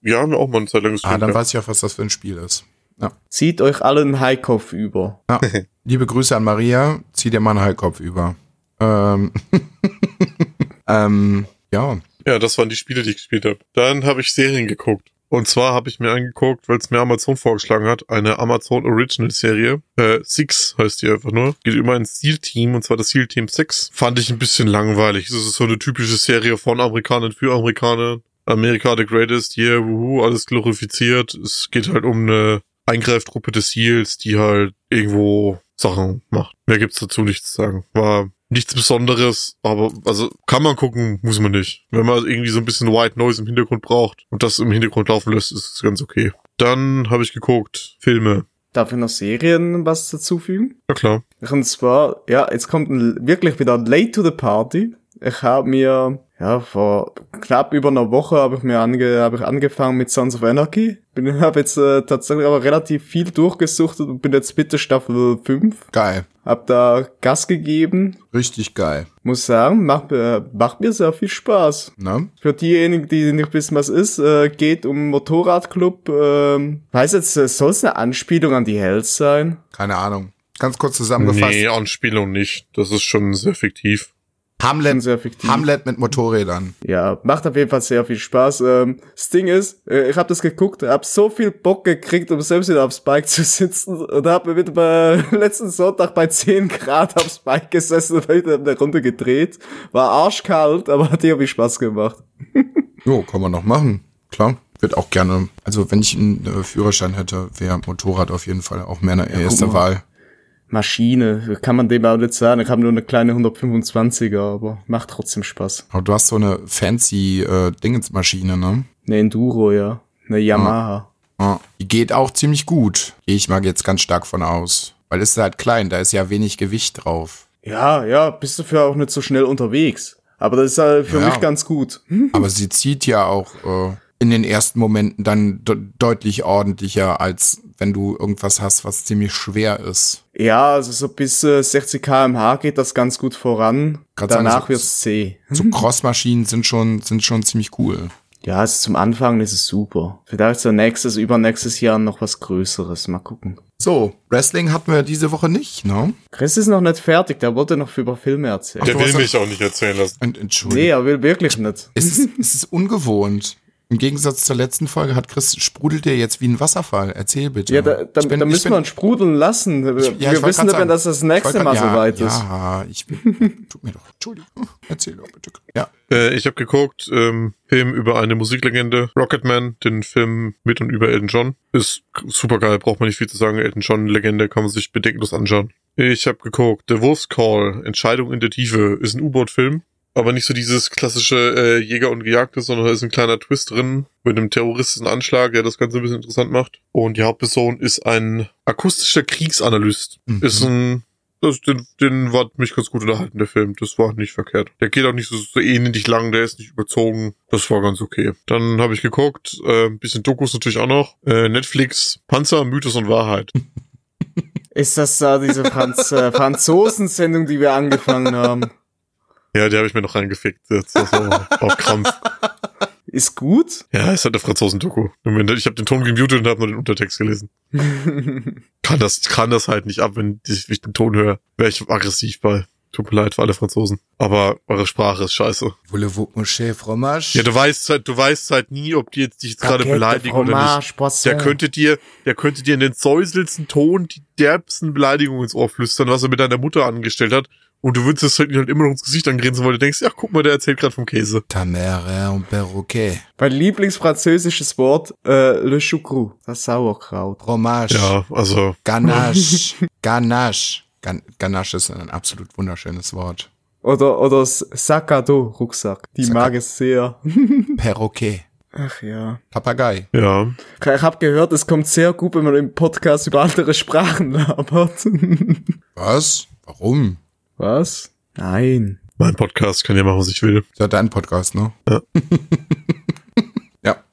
Ja, haben wir auch mal eine Zeit lang Ah, gestreamt. dann ja. weiß ich auch, was das für ein Spiel ist. Zieht euch alle einen Highkopf über. Ja. Liebe Grüße an Maria, zieh dir mal einen Heilkopf über. Ähm, ähm, ja, Ja, das waren die Spiele, die ich gespielt habe. Dann habe ich Serien geguckt. Und zwar habe ich mir angeguckt, weil es mir Amazon vorgeschlagen hat, eine Amazon Original Serie. Äh, Six heißt die einfach nur. Geht immer ins Seal-Team, und zwar das Seal-Team 6. Fand ich ein bisschen langweilig. Das ist so eine typische Serie von Amerikanern für Amerikaner. America the Greatest, yeah, wuhu, alles glorifiziert. Es geht halt um eine Eingreiftruppe des Seals, die halt irgendwo Sachen macht. Mehr gibt's dazu nichts zu sagen. War nichts Besonderes, aber also kann man gucken, muss man nicht. Wenn man irgendwie so ein bisschen White Noise im Hintergrund braucht und das im Hintergrund laufen lässt, ist es ganz okay. Dann habe ich geguckt, Filme. Darf ich noch Serien was dazufügen? Ja klar. Und zwar, ja, jetzt kommt ein, wirklich wieder late to the party. Ich habe mir, ja, vor knapp über einer Woche habe ich mir ange, hab ich angefangen mit Sons of Anarchy. Bin, habe jetzt äh, tatsächlich aber relativ viel durchgesuchtet und bin jetzt bitte Staffel 5. geil. Hab da Gas gegeben. Richtig geil. Muss sagen, macht, mir macht mir sehr viel Spaß. Ne? Für diejenigen, die nicht wissen, was ist, äh, geht um Motorradclub. Ähm, weiß jetzt, äh, soll es eine Anspielung an die Hells sein? Keine Ahnung. Ganz kurz zusammengefasst. Nee, Anspielung nicht. Das ist schon sehr fiktiv. Hamlet. Hamlet mit Motorrädern. Ja, macht auf jeden Fall sehr viel Spaß. Ähm, das Ding ist, äh, ich habe das geguckt, habe so viel Bock gekriegt, um selbst wieder aufs Bike zu sitzen und habe mir wieder bei letzten Sonntag bei 10 Grad aufs Bike gesessen und wieder eine Runde gedreht. War arschkalt, aber hat irgendwie Spaß gemacht. Jo, kann man noch machen. Klar. Wird auch gerne, also wenn ich einen äh, Führerschein hätte, wäre Motorrad auf jeden Fall auch mehr eine erste mal. Wahl. Maschine, kann man dem auch nicht sagen. Ich habe nur eine kleine 125er, aber macht trotzdem Spaß. Aber du hast so eine fancy äh, Dingensmaschine, ne? Eine Enduro, ja. Eine Yamaha. Ja. Die geht auch ziemlich gut. Gehe ich mal jetzt ganz stark von aus. Weil es ist halt klein, da ist ja wenig Gewicht drauf. Ja, ja, bist dafür auch nicht so schnell unterwegs. Aber das ist halt für Ja. mich ganz gut. Aber sie zieht ja auch äh, in den ersten Momenten dann de deutlich ordentlicher, als wenn du irgendwas hast, was ziemlich schwer ist. Ja, also so bis äh, 60 kmh geht das ganz gut voran. Grad sagen, Danach so- wird's zäh. So Crossmaschinen sind schon, sind schon ziemlich cool. Ja, also zum Anfang ist es super. Vielleicht so nächstes, übernächstes Jahr noch was Größeres. Mal gucken. So, Wrestling hatten wir diese Woche nicht, ne? Chris ist noch nicht fertig, der wollte noch über Filme erzählen. Der will mich auch nicht erzählen lassen. Ent Entschuldigung. Nee, er will wirklich nicht. Es ist, es ist ungewohnt. Im Gegensatz zur letzten Folge hat Chris sprudelt der jetzt wie ein Wasserfall. Erzähl bitte. Ja, da, da, bin- da müssen bin- wir ihn sprudeln lassen. Wir, Ich- ja, wir wissen wenn das das nächste Mal grad- soweit ja, ist. Ja, ich bin, tut mir doch, Entschuldigung. Erzähl doch bitte. Ja, Äh, ich habe geguckt, ähm, Film über eine Musiklegende, Rocketman, den Film mit und über Elton John. Ist super geil, braucht man nicht viel zu sagen. Elton John, Legende, kann man sich bedenkenlos anschauen. Ich habe geguckt, The Wolf's Call, Entscheidung in der Tiefe, ist ein U-Boot-Film. Aber nicht so dieses klassische äh, Jäger und Gejagte, sondern da ist ein kleiner Twist drin mit einem terroristischen Anschlag, der das Ganze ein bisschen interessant macht. Und die Hauptperson ist ein akustischer Kriegsanalyst. Mhm. Ist ein das, den, den war mich ganz gut unterhalten, der Film. Das war nicht verkehrt. Der geht auch nicht so, so ähnlich lang, der ist nicht überzogen. Das war ganz okay. Dann habe ich geguckt, äh, bisschen Dokus natürlich auch noch. Äh, Netflix, Panzer, Mythos und Wahrheit. Ist das da diese Franz äh, Franzosen-Sendung, die wir angefangen haben? Ja, die habe ich mir noch reingefickt. Jetzt, also, auf Krampf. Ist gut? Ja, ist halt eine Franzosen-Doku. Ich habe den Ton gemutet und habe nur den Untertext gelesen. kann das, kann das halt nicht ab, wenn ich, wenn ich den Ton höre. Wäre ich aggressiv bei. Tut mir leid für alle Franzosen. Aber eure Sprache ist scheiße. Voulez-vous mon fromage? Ja, du weißt halt, du weißt halt nie, ob die jetzt dich jetzt gerade beleidigen oder nicht. Poisson. Der könnte dir, der könnte dir in den säuselsten Ton die derbsten Beleidigungen ins Ohr flüstern, was er mit deiner Mutter angestellt hat. Und du würdest es halt, halt immer noch ins Gesicht angrinsen, weil du denkst, ja, guck mal, der erzählt gerade vom Käse. Ta mère un perroquet. Mein Lieblingsfranzösisches Wort, äh, le choucrou. Das Sauerkraut. Fromage. Ja, also. Ganache. Ganache. Gan Ganache ist ein absolut wunderschönes Wort. Oder, oder Sac à dos, Rucksack. Die Sac mag es sehr. Perroquet. Ach ja. Papagei. Ja. Ich habe gehört, es kommt sehr gut, wenn man im Podcast über andere Sprachen labert. Was? Warum? Was? Nein. Mein Podcast kann ja machen, was ich will. Ja dein Podcast, ne? Ja. ja.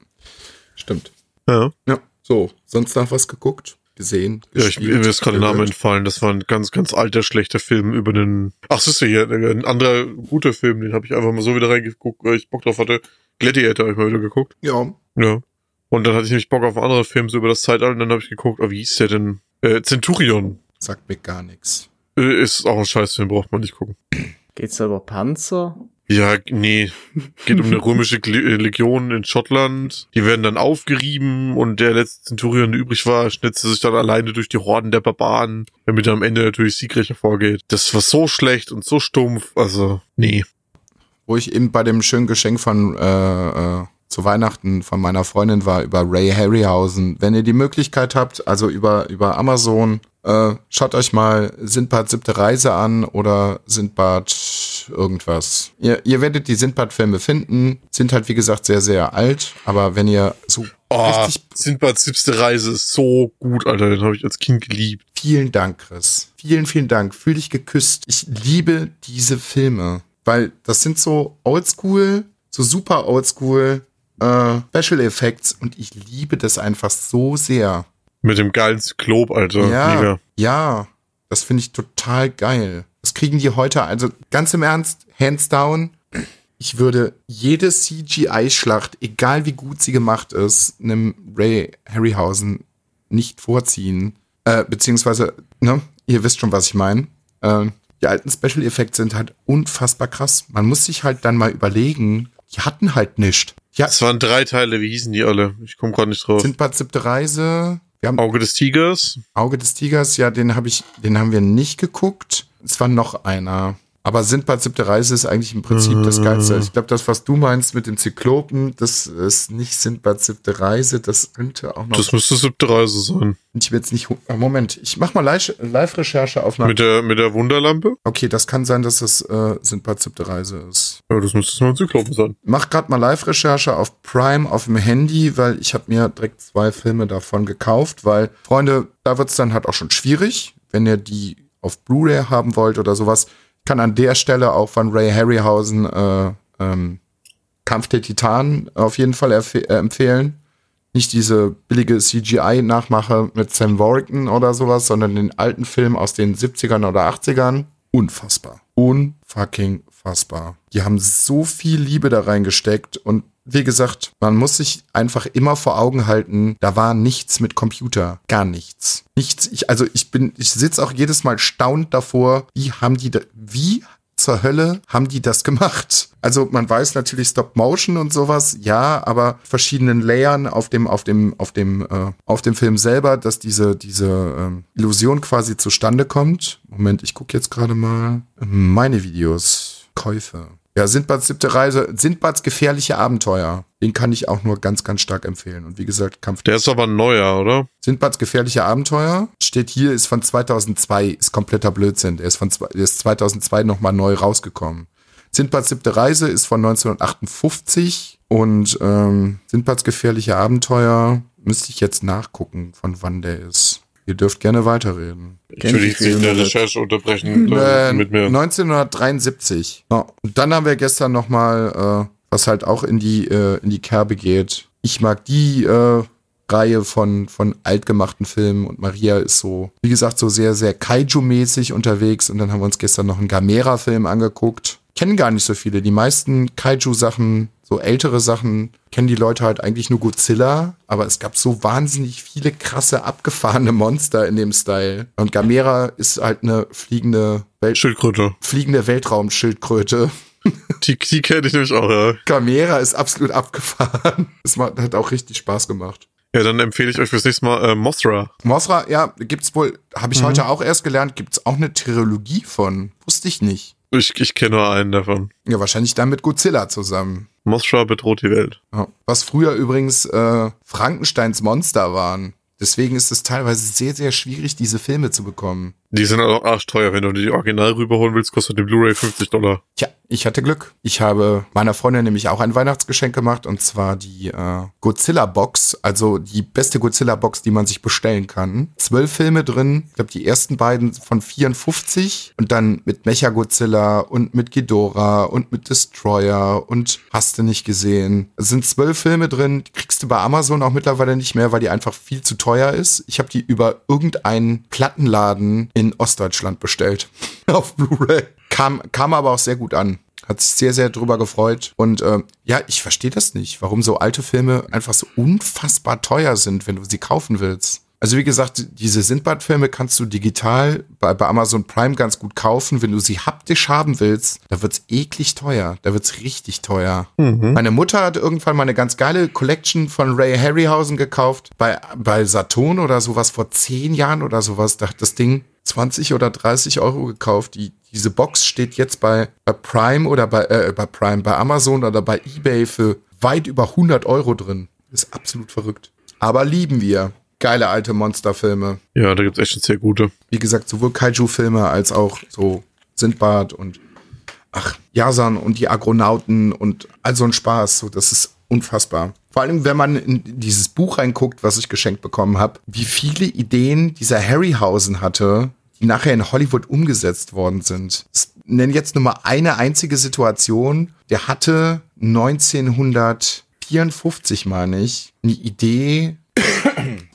Stimmt. Ja. Ja. So, sonst noch was geguckt? Gesehen? Ja, ich, mir ist gerade der Name entfallen. Das war ein ganz, ganz alter, schlechter Film über den. Ach, siehst du hier, ein anderer guter Film, den habe ich einfach mal so wieder reingeguckt, weil ich Bock drauf hatte. Gladiator habe ich mal wieder geguckt. Ja. Ja. Und dann hatte ich nämlich Bock auf andere Filme so über das Zeitalter und dann habe ich geguckt, oh, wie hieß der denn? Äh, Centurion. Sagt mir gar nichts. Äh, ist auch ein Scheißfilm, braucht man nicht gucken. Geht's über Panzer? Ja, nee. Geht um eine römische äh, Legion in Schottland. Die werden dann aufgerieben und der letzte Zenturion, der übrig war, schnitzte sich dann alleine durch die Horden der Barbaren, damit er am Ende natürlich siegreich hervorgeht. Das war so schlecht und so stumpf. Also, nee. Wo ich eben bei dem schönen Geschenk von äh, äh, zu Weihnachten von meiner Freundin war über Ray Harryhausen. Wenn ihr die Möglichkeit habt, also über über Amazon, äh, schaut euch mal Sindbad siebte Reise an oder Sindbad irgendwas. Ihr, ihr werdet die Sindbad-Filme finden, sind halt wie gesagt sehr sehr alt, aber wenn ihr so Oh, richtig Sindbad siebste Reise ist so gut, Alter. Den habe ich als Kind geliebt. Vielen Dank, Chris. Vielen, vielen Dank. Fühl dich geküsst. Ich liebe diese Filme, weil das sind so oldschool, so super oldschool äh, Special Effects und ich liebe das einfach so sehr. Mit dem geilen Zyklop, Alter. Ja, Mega. ja, das finde ich total geil. Das kriegen die heute, also ganz im Ernst, hands down. Ich würde jede CGI-Schlacht, egal wie gut sie gemacht ist, einem Ray Harryhausen nicht vorziehen. Äh, beziehungsweise, ne, ihr wisst schon, was ich meine. Äh, die alten Special Effects sind halt unfassbar krass. Man muss sich halt dann mal überlegen, die hatten halt nicht. Ja, Es waren drei Teile, wie hießen die alle? Ich komme gerade nicht drauf. Sindbad siebte Reise. Wir haben Auge des Tigers. Auge des Tigers, ja, den habe ich, den haben wir nicht geguckt. Es war noch einer. Aber Sindbad siebte Reise ist eigentlich im Prinzip das Geilste. Ich glaube, das, was du meinst mit dem Zyklopen, das ist nicht Sindbad siebte Reise, das könnte auch noch. Das müsste siebte Reise sein. ich will jetzt nicht. Ah, Moment, ich mach mal Live- Live-Recherche auf. Mit der, mit der Wunderlampe? Okay, das kann sein, dass das äh, Sindbad siebte Reise ist. Ja, das müsste mal ein Zyklopen sein. Mach grad mal Live-Recherche auf Prime auf dem Handy, weil ich habe mir direkt zwei Filme davon gekauft, weil, Freunde, da wird's dann halt auch schon schwierig, wenn ihr die auf Blu-ray haben wollt oder sowas. Kann an der Stelle auch von Ray Harryhausen äh, ähm, Kampf der Titanen auf jeden Fall äh, empfehlen. Nicht diese billige CGI-Nachmache mit Sam Worthington oder sowas, sondern den alten Film aus den 70ern oder 80ern. Unfassbar. Unfucking fassbar. Die haben so viel Liebe da reingesteckt und wie gesagt, man muss sich einfach immer vor Augen halten, da war nichts mit Computer. Gar nichts. Nichts. Ich, also ich bin, ich sitze auch jedes Mal staunend davor, wie haben die, da, wie zur Hölle haben die das gemacht? Also man weiß natürlich Stop Motion und sowas, ja, aber verschiedenen Layern auf dem auf dem auf dem äh, auf dem Film selber, dass diese diese ähm, Illusion quasi zustande kommt. Moment, ich gucke jetzt gerade mal meine Videos Käufe. Ja, Sindbads siebte Reise, Sindbads gefährliche Abenteuer. Den kann ich auch nur ganz, ganz stark empfehlen. Und wie gesagt, Kampf Der ist aber ein neuer, oder? Sindbads gefährliche Abenteuer steht hier, ist von 2002, ist kompletter Blödsinn. Der ist von der ist 2002 nochmal neu rausgekommen. Sindbads siebte Reise ist von 1958 und ähm, Sindbads gefährliche Abenteuer müsste ich jetzt nachgucken, von wann der ist. Ihr dürft gerne weiterreden. Ich nicht Filme eine nicht. Recherche unterbrechen Äh, äh, mit mir. 1973. Ja. Und dann haben wir gestern noch mal, äh, was halt auch in die äh, in die Kerbe geht. Ich mag die äh, Reihe von von altgemachten Filmen und Maria ist so, wie gesagt, so sehr sehr Kaiju-mäßig unterwegs. Und dann haben wir uns gestern noch einen Gamera-Film angeguckt. Kennen gar nicht so viele. Die meisten Kaiju-Sachen, So ältere Sachen kennen die Leute halt eigentlich nur Godzilla, aber es gab so wahnsinnig viele krasse, abgefahrene Monster in dem Style. Und Gamera ist halt eine fliegende, Welt Schildkröte. fliegende Weltraumschildkröte. Die, die kenne ich nämlich auch, ja. Gamera ist absolut abgefahren. Das hat auch richtig Spaß gemacht. Ja, dann empfehle ich euch fürs nächste Mal äh, Mothra. Mothra, ja, gibt's wohl, habe ich heute auch erst gelernt, gibt's auch eine Trilogie von. Wusste ich nicht. Ich, ich kenne nur einen davon. Ja, wahrscheinlich dann mit Godzilla zusammen. Mothra bedroht die Welt. Was früher übrigens äh, Frankensteins Monster waren. Deswegen ist es teilweise sehr, sehr schwierig, diese Filme zu bekommen. Die sind auch arschteuer. Wenn du die Original rüberholen willst, kostet die Blu-ray 50 Dollar. Tja, ich hatte Glück. Ich habe meiner Freundin nämlich auch ein Weihnachtsgeschenk gemacht und zwar die äh, Godzilla-Box, also die beste Godzilla-Box, die man sich bestellen kann. Zwölf Filme drin, ich glaube die ersten beiden von 54 und dann mit Mecha-Godzilla und mit Ghidorah und mit Destroyer und hast du nicht gesehen. Es sind zwölf Filme drin, die kriegst du bei Amazon auch mittlerweile nicht mehr, weil die einfach viel zu teuer ist. Ich habe die über irgendeinen Plattenladen Ostdeutschland bestellt. Auf Blu-ray. Kam, kam aber auch sehr gut an. Hat sich sehr, sehr drüber gefreut. Und ähm, ja, ich verstehe das nicht, warum so alte Filme einfach so unfassbar teuer sind, wenn du sie kaufen willst. Also wie gesagt, diese Sindbad-Filme kannst du digital bei, bei Amazon Prime ganz gut kaufen. Wenn du sie haptisch haben willst, da wird's eklig teuer. Da wird's richtig teuer. Meine Mutter hat irgendwann mal eine ganz geile Collection von Ray Harryhausen gekauft. Bei, bei Saturn oder sowas vor zehn Jahren oder sowas. Da hat das Ding 20 oder 30 Euro gekauft. Die, diese Box steht jetzt bei, bei Prime oder bei, äh, bei Prime, bei Amazon oder bei eBay für weit über 100 Euro drin. Ist absolut verrückt. Aber lieben wir. Geile alte Monsterfilme. Ja, da gibt's echt schon sehr gute. Wie gesagt, sowohl Kaiju-Filme als auch so Sindbad und ach, Yasan und die Agronauten und all so ein Spaß. So, das ist unfassbar. Vor allem, wenn man in dieses Buch reinguckt, was ich geschenkt bekommen habe, wie viele Ideen dieser Harryhausen hatte, die nachher in Hollywood umgesetzt worden sind. Ich nenne jetzt nur mal eine einzige Situation. Der hatte 1954, meine ich, eine Idee.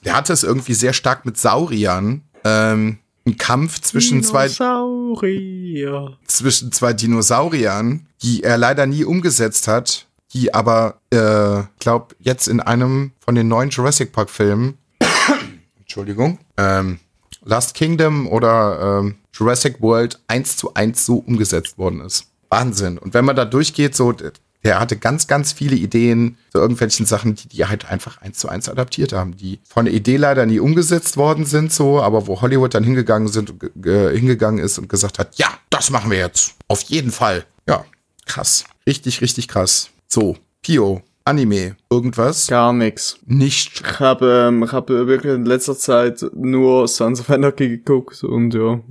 Der hatte es irgendwie sehr stark mit Sauriern. Ähm, ein Kampf zwischen zwei zwischen zwei Dinosauriern, die er leider nie umgesetzt hat, die aber, äh, glaub, jetzt in einem von den neuen Jurassic Park Filmen, Entschuldigung, ähm, Last Kingdom oder ähm, Jurassic World eins zu eins so umgesetzt worden ist. Wahnsinn. Und wenn man da durchgeht, so, der hatte ganz, ganz viele Ideen zu irgendwelchen Sachen, die die halt einfach eins zu eins adaptiert haben, die von der Idee leider nie umgesetzt worden sind, so, aber wo Hollywood dann hingegangen sind, äh, hingegangen ist und gesagt hat, ja, das machen wir jetzt. Auf jeden Fall. Ja, krass. Richtig, richtig krass. So, Pio, Anime, irgendwas? Gar nix. Nicht. Ich habe, ähm, ich habe wirklich in letzter Zeit nur Sons of Anarchy geguckt und ja,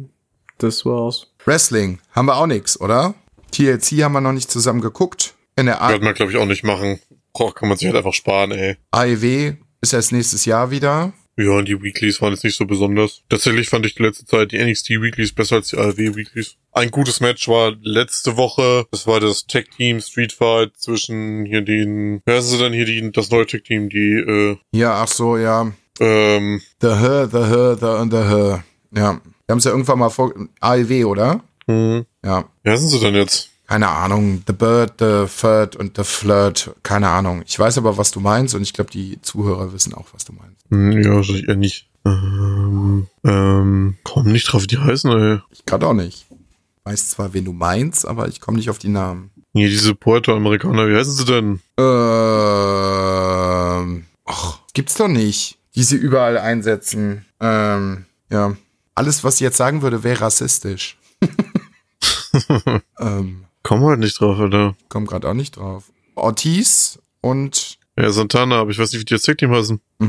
das war's. Wrestling, haben wir auch nix, oder? TLC haben wir noch nicht zusammen geguckt. In der A Wird man, glaube ich, auch nicht machen. Boah, kann man sich halt einfach sparen, ey. AEW ist erst nächstes Jahr wieder. Ja, und die Weeklies waren jetzt nicht so besonders. Tatsächlich fand ich die letzte Zeit die NXT Weeklies besser als die AEW Weeklies. Ein gutes Match war letzte Woche. Das war das Tag Team Street Fight zwischen hier den, wer ist es denn hier, die, das neue Tag Team, die, äh, Ja, ach so, ja. ähm, The Her, The Her, The und The Her. Ja. Wir haben es ja irgendwann mal vor. AEW, oder? hm, Ja. wer sind sie denn jetzt? Keine Ahnung. The Bird, The Third und The Flirt. Keine Ahnung. Ich weiß aber, was du meinst und ich glaube, die Zuhörer wissen auch, was du meinst. Hm, ja, wahrscheinlich eher nicht. Ähm, ähm, komm nicht drauf, wie die heißen, ey. Ich gerade auch nicht. Weiß zwar, wen du meinst, aber ich komme nicht auf die Namen. Hier, diese Puerto-Amerikaner, wie heißen sie denn? Ähm. Och, gibt's doch nicht. Die sie überall einsetzen. Ähm, ja. Alles, was ich jetzt sagen würde, wäre rassistisch. ähm, Komm halt nicht drauf, Alter. komm gerade auch nicht drauf. Ortiz und Ja, Santana, aber ich weiß nicht, wie die das Tag Team heißen. mh,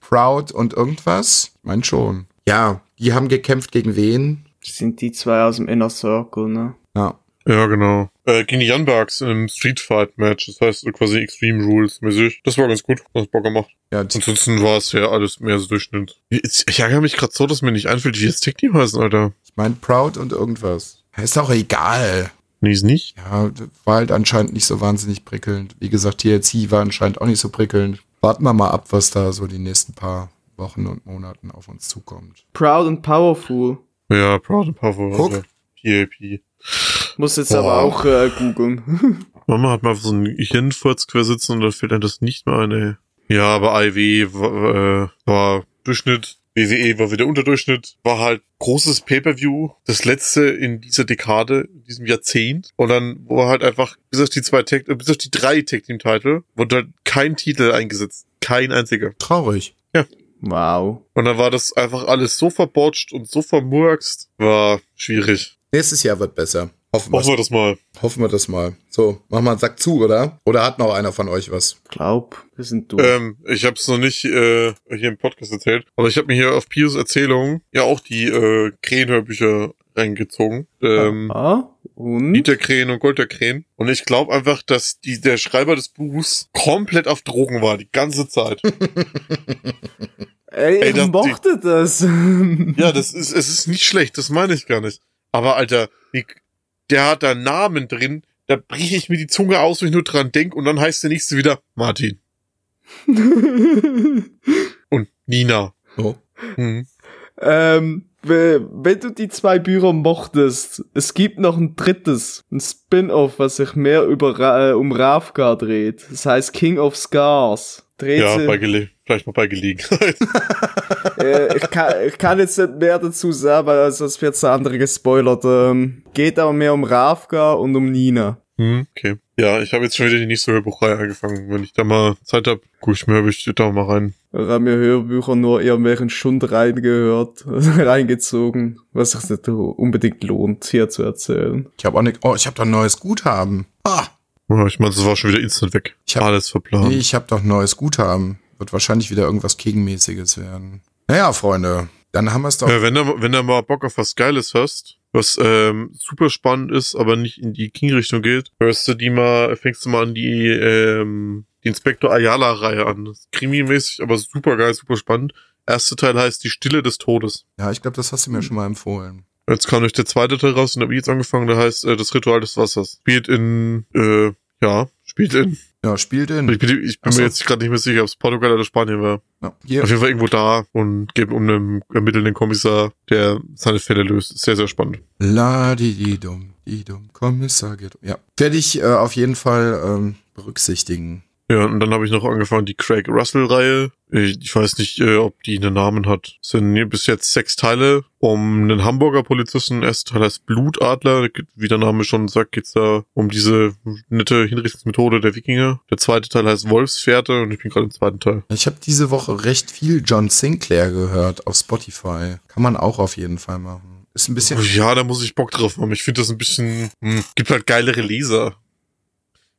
Proud und irgendwas? Ich mein schon. Ja, die haben gekämpft gegen wen? Das sind die zwei aus dem Inner Circle, ne? Ja. Ja, genau. Äh, gegen die Young Bucks im Street Fight Match. Das heißt quasi Extreme Rules mäßig. Das war ganz gut. Das hat Bock gemacht. Ja, Ansonsten war es ja alles mehr so Durchschnitt. Ich ich ärgere mich gerade so, dass mir nicht einfällt, wie das Tag Team heißen, Alter. ich mein Proud und irgendwas. Ist auch egal. Nee, ist nicht. Ja, war halt anscheinend nicht so wahnsinnig prickelnd. Wie gesagt, TLC war anscheinend auch nicht so prickelnd. Warten wir mal ab, was da so die nächsten paar Wochen und Monaten auf uns zukommt. Proud and Powerful. Ja, Proud and Powerful. Guck. also PAP. Muss jetzt Boah. aber auch äh, googeln. Mama hat mal so einen Hirnfurz quer sitzen und da fällt einem das nicht mehr ein, ey. Ja, aber IW war, äh, war Durchschnitt, WWE war wieder Unterdurchschnitt, war halt großes Pay-Per-View, das letzte in dieser Dekade, in diesem Jahrzehnt. Und dann war halt einfach, bis auf die zwei Tag, äh, bis auf die drei Tag-Team-Title, wurde halt kein Titel eingesetzt. Kein einziger. Traurig. Wow. Und dann war das einfach alles so verbotscht und so vermurkst. War schwierig. Nächstes Jahr wird besser. Hoffen wir. Hoffen wir das mal. Hoffen wir das mal. So, mach mal einen Sack zu, oder? Oder hat noch einer von euch was? Glaub, wir sind durch. Ähm, ich habe es noch nicht äh, hier im Podcast erzählt, aber ich habe mir hier auf Pius Erzählung ja auch die äh, Krähenhörbücher reingezogen. Ähm, ah, und? Dieter Krähen und Golder Krähen. Und ich glaube einfach, dass die, der Schreiber des Buchs komplett auf Drogen war, die ganze Zeit. Ey, Ey, das- mochte das. ja, das ist, es ist nicht schlecht, das meine ich gar nicht. Aber Alter, wie, der hat da Namen drin, da breche ich mir die Zunge aus, wenn ich nur dran denk und dann heißt der nächste wieder Martin und Nina. Oh. Hm. ähm, we- wenn du die zwei Bücher mochtest, es gibt noch ein drittes, ein Spin-off, was sich mehr über Ra äh, um Ravka dreht. Das heißt King of Scars. Dreht Ja, bei Gele vielleicht mal bei Gelegenheit. äh, ich, kann, ich kann jetzt nicht mehr dazu sagen, weil sonst wird der andere gespoilert. Ähm, geht aber mehr um Ravka und um Nina. Hm, okay. Ja, ich habe jetzt schon wieder die nächste Hörbuchreihe angefangen. Wenn ich da mal Zeit habe, gucke ich mir Hörbuch da mal rein. Ich habe mir Hörbücher nur irgendwelchen Stunden reingehört, reingezogen, was sich nicht unbedingt lohnt, hier zu erzählen. Ich habe auch nicht. Oh, ich habe da ein neues Guthaben. Ah, ich meine, das war schon wieder instant weg. Ich hab- Alles verplant. ich habe doch neues Guthaben. Wird wahrscheinlich wieder irgendwas Gegenmäßiges werden. Naja, Freunde, dann haben wir es doch. Ja, wenn du, wenn du mal Bock auf was Geiles hast, was ähm, super spannend ist, aber nicht in die King-Richtung geht, hörst du die mal, fängst du mal an die, ähm, die Inspektor Ayala-Reihe an. Das ist Krimi-mäßig, aber super geil, super spannend. Erster Teil heißt Die Stille des Todes. Ja, ich glaube, das hast du mir schon mal empfohlen. Jetzt kam euch der zweite Teil raus und habe ich jetzt angefangen, der heißt äh, Das Ritual des Wassers. Spielt in, äh, ja, spielt in. Ja, spielt in. Ich bin, ich bin so. mir jetzt gerade nicht mehr sicher, ob es Portugal oder Spanien war. Ja, hier, Auf jeden Fall irgendwo da und geht um einen ermittelnden Kommissar, der seine Fälle löst. Sehr, sehr spannend. La di di dum, di dum, Kommissar geht. Ja, werde ich äh, auf jeden Fall ähm, berücksichtigen. Ja, und dann habe ich noch angefangen die Craig Russell-Reihe. Ich, ich weiß nicht, äh, ob die einen Namen hat. Es sind hier bis jetzt sechs Teile um einen Hamburger Polizisten. Der erste Teil heißt Blutadler. Wie der Name schon sagt, geht's da um diese nette Hinrichtungsmethode der Wikinger. Der zweite Teil heißt Wolfsfährte und ich bin gerade im zweiten Teil. Ich habe diese Woche recht viel John Sinclair gehört auf Spotify. Kann man auch auf jeden Fall machen. Ist ein bisschen. Ja, da muss ich Bock drauf haben. Ich finde das ein bisschen, hm, gibt halt geilere Leser.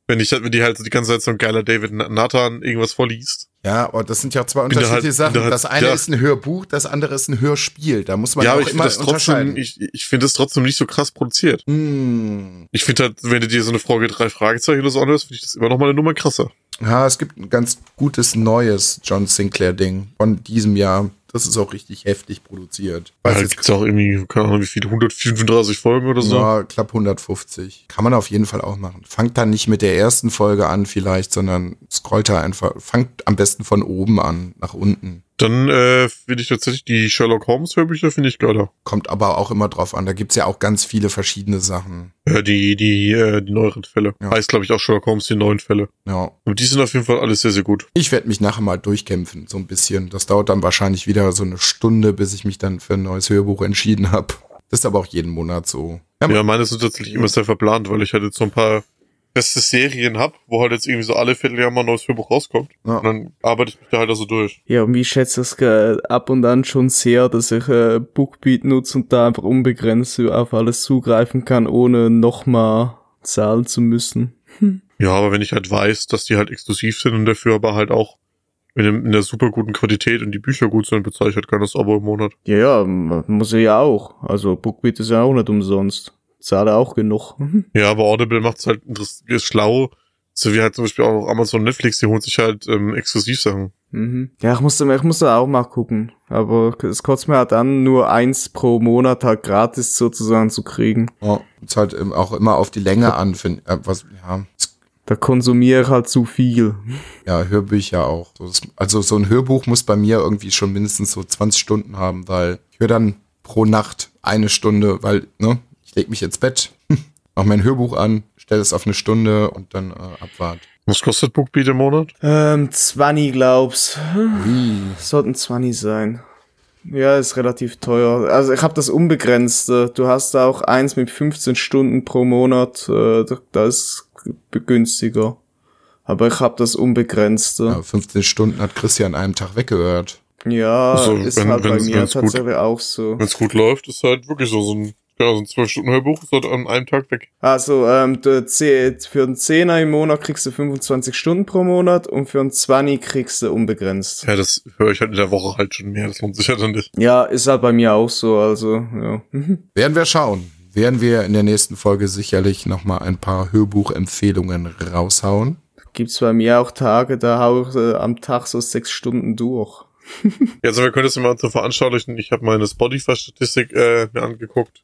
Wenn ich, wenn die halt so die ganze Zeit so ein geiler David Nathan irgendwas vorliest. Ja, aber das sind ja zwei Bin da unterschiedliche halt- Sachen. halt- das eine ja. ist ein Hörbuch, das andere ist ein Hörspiel. Da muss man ja, ja auch ich finde immer das trotzdem, ich, ich finde das trotzdem nicht so krass produziert. Hm. Ich finde halt, wenn du dir so eine Frage drei Fragezeichen oder so anhörst, finde ich das immer noch mal eine Nummer krasser. Ja, es gibt ein ganz gutes neues John Sinclair-Ding von diesem Jahr. Das ist auch richtig heftig produziert. Weil Weiß da gibt's auch irgendwie, keine Ahnung, wie viele, 135 Folgen oder so. Ja, knapp 150. Kann man auf jeden Fall auch machen. Fangt dann nicht mit der ersten Folge an vielleicht, sondern scrollt da einfach, fangt am besten von oben an, nach unten. Dann äh, finde ich tatsächlich die Sherlock Holmes Hörbücher finde ich geiler. Kommt aber auch immer drauf an. Da gibt's ja auch ganz viele verschiedene Sachen. Äh, die, die, äh, die neueren Fälle. Ja. Heißt, glaube ich, auch Sherlock Holmes, die neuen Fälle. Ja. Aber die sind auf jeden Fall alles sehr, sehr gut. Ich werde mich nachher mal durchkämpfen, so ein bisschen. Das dauert dann wahrscheinlich wieder so eine Stunde, bis ich mich dann für ein neues Hörbuch entschieden habe. Das ist aber auch jeden Monat so. Ja, Ja, meine sind tatsächlich immer sehr verplant, weil ich jetzt so ein paar beste Serien hab, wo halt jetzt irgendwie so alle Vierteljahr mal ein neues Hörbuch rauskommt. Ja. Und dann arbeite ich mich da halt also durch. Ja, und ich schätze es äh, ab und an schon sehr, dass ich äh, Bookbeat nutze und da einfach unbegrenzt auf alles zugreifen kann, ohne nochmal zahlen zu müssen. Ja, aber wenn ich halt weiß, dass die halt exklusiv sind und dafür aber halt auch in, dem, in der super guten Qualität und die Bücher gut sind, bezahle ich halt kein das Abo im Monat. Ja, ja, muss ich ja auch. Also Bookbeat ist ja auch nicht umsonst. Zahle auch genug. Ja, aber Audible macht's halt interess- ist schlau. So wie halt zum Beispiel auch Amazon Netflix, die holen sich halt ähm, Exklusivsachen. Mhm. Ja, ich muss, da- ich muss da auch mal gucken. Aber es kotzt mir halt an, nur eins pro Monat halt gratis sozusagen zu kriegen. ja, ist halt auch immer auf die Länge an, find, äh, was, ja, es- Da konsumiere ich halt zu viel. ja, Hörbücher auch. Also so ein Hörbuch muss bei mir irgendwie schon mindestens so 20 Stunden haben, weil ich höre dann pro Nacht eine Stunde, weil, ne, ich leg mich ins Bett, mach mein Hörbuch an, stell es auf eine Stunde und dann äh, Abfahrt. Was kostet Bookbeat im Monat? Ähm, 20 glaub's. Ui. Sollten 20 sein. Ja, ist relativ teuer. Also ich habe das unbegrenzte. Du hast da auch eins mit 15 Stunden pro Monat. Äh, da ist günstiger. Aber ich habe das unbegrenzte. Ja, 15 Stunden hat Christian an einem Tag weggehört. Ja, Also, ist wenn- halt bei mir wenn's gut- tatsächlich auch so. Wenn es gut läuft, ist halt wirklich so, so ein, ja, so ein 12-Stunden-Hörbuch, ist halt an einem Tag weg. Also ähm, du, zeh- für einen Zehner im Monat kriegst du 25 Stunden pro Monat und für einen 20 kriegst du unbegrenzt. Ja, das höre ich halt in der Woche halt schon mehr, das lohnt sich ja dann nicht. Ja, ist halt bei mir auch so, also ja. Werden wir schauen. Werden wir in der nächsten Folge sicherlich nochmal ein paar Hörbuchempfehlungen raushauen. Gibt's bei mir auch Tage, da hau ich äh, am Tag so sechs Stunden durch. Ja, also wir können das immer so veranschaulichen. Ich habe meine Spotify-Statistik äh, mir angeguckt.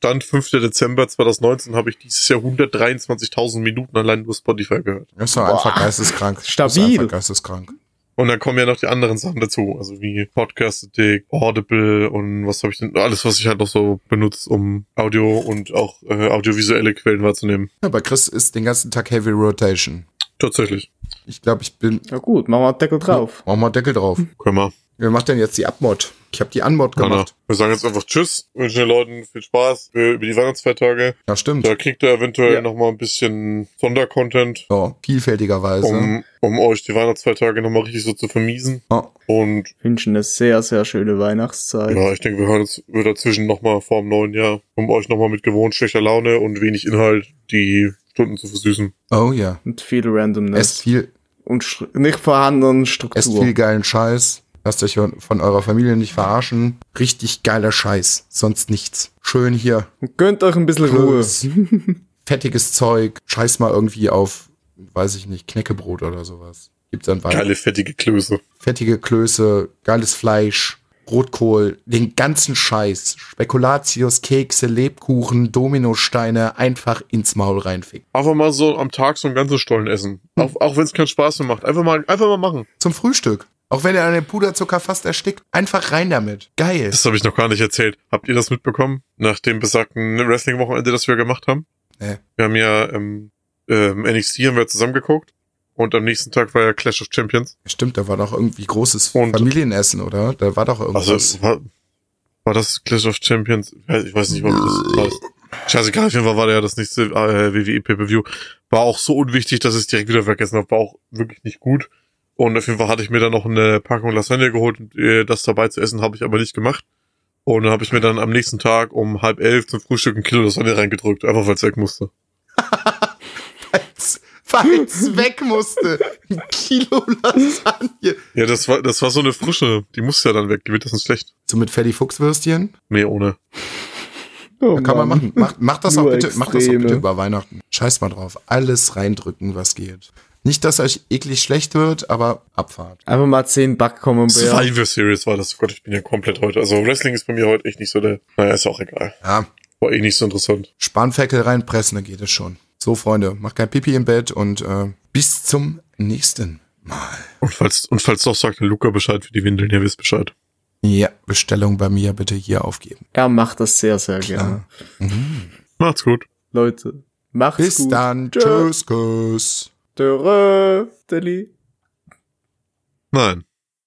Stand 5. Dezember 2019 habe ich dieses Jahr 123.000 Minuten allein nur Spotify gehört. Das ist doch einfach geisteskrank. Das ist Stabil. einfach geisteskrank. Und dann kommen ja noch die anderen Sachen dazu, also wie Podcast-Dick, Audible und was habe ich denn, alles, was ich halt noch so benutze, um Audio und auch äh, audiovisuelle Quellen wahrzunehmen. Ja, bei Chris ist den ganzen Tag Heavy Rotation. Tatsächlich. Ich glaube, ich bin. Na gut, machen wir einen Deckel drauf. Machen wir Deckel drauf. Können wir. Wer macht denn jetzt die Abmod? Ich habe die Anmod Anna. gemacht. Wir sagen jetzt einfach Tschüss, wünschen den Leuten viel Spaß für, über die Weihnachtsfeiertage. Ja, stimmt. Da kriegt ihr eventuell Ja. noch mal ein bisschen Sondercontent, So, vielfältigerweise. um, um euch die Weihnachtsfeiertage noch mal richtig so zu vermiesen. Oh, Und Wünschen eine sehr, sehr schöne Weihnachtszeit. ja, ich denke, wir hören uns dazwischen noch mal vor dem neuen Jahr, um euch noch mal mit gewohnt schlechter Laune und wenig Inhalt die Stunden zu versüßen. oh ja. Und viel Randomness. Esst viel, und nicht vorhandenen esst Struktur. viel geilen Scheiß. Lasst euch von eurer Familie nicht verarschen. Richtig geiler Scheiß. Sonst nichts. Schön hier. Gönnt euch ein bisschen Ruhe. Plus, fettiges Zeug. Scheiß mal irgendwie auf, weiß ich nicht, Knäckebrot oder sowas. Gibt's dann weiter. Geile, fettige Klöße. Fettige Klöße, geiles Fleisch, Rotkohl, den ganzen Scheiß. Spekulatius, Kekse, Lebkuchen, Dominosteine einfach ins Maul reinficken. Einfach mal so am Tag so einen ganzen Stollen essen. Auch, auch wenn es keinen Spaß mehr macht. Einfach mal, einfach mal machen. Zum Frühstück. Auch wenn er an dem Puderzucker fast erstickt. Einfach rein damit. Geil. Das habe ich noch gar nicht erzählt. Habt ihr das mitbekommen? Nach dem besagten Wrestling-Wochenende, das wir gemacht haben? Nee. Wir haben ja ähm, ähm, NXT haben wir zusammengeguckt. Und am nächsten Tag war ja Clash of Champions. Stimmt, da war doch irgendwie großes Und- Familienessen, oder? Da war doch Also irgendwas. war, war das Clash of Champions? Ich weiß nicht, ob das heißt. Scheißegal, auf jeden Fall war da ja das nächste äh, WWE Pay-Per-View. War auch so unwichtig, dass ich es direkt wieder vergessen habe. War auch wirklich nicht gut. Und auf jeden Fall hatte ich mir dann noch eine Packung Lasagne geholt und äh, das dabei zu essen habe ich aber nicht gemacht. Und dann habe ich mir dann am nächsten Tag um halb elf zum Frühstück ein Kilo Lasagne reingedrückt, einfach weil es weg musste. Weil es weg musste. Ein Kilo Lasagne. Ja, das war, das war so eine frische, die musste ja dann weg, die wird das nicht schlecht. So mit Fatty Fuchswürstchen. Nee, ohne. Oh, Kann man machen. Mach, mach das auch bitte, mach das auch bitte über Weihnachten. Scheiß mal drauf. Alles reindrücken, was geht. Nicht, dass euch eklig schlecht wird, aber Abfahrt. Einfach mal 10 Backcommenbär. Survivor Series war das. Oh Gott, ich bin ja komplett heute. Also Wrestling ist bei mir heute echt nicht so der. Naja, ist auch egal. Ja, War eh nicht so interessant. Spanferkel reinpressen, dann geht es schon. So, Freunde, macht kein Pipi im Bett und äh, bis zum nächsten Mal. Und falls, und falls doch, sagt der Luca Bescheid für die Windeln, ihr wisst Bescheid. Ja, Bestellung bei mir bitte hier aufgeben. Er macht das sehr, sehr gerne. Macht's gut. Leute, macht's Bis gut. dann. Tschö. Tschüss, Kuss. Dörö, Deli. Nein.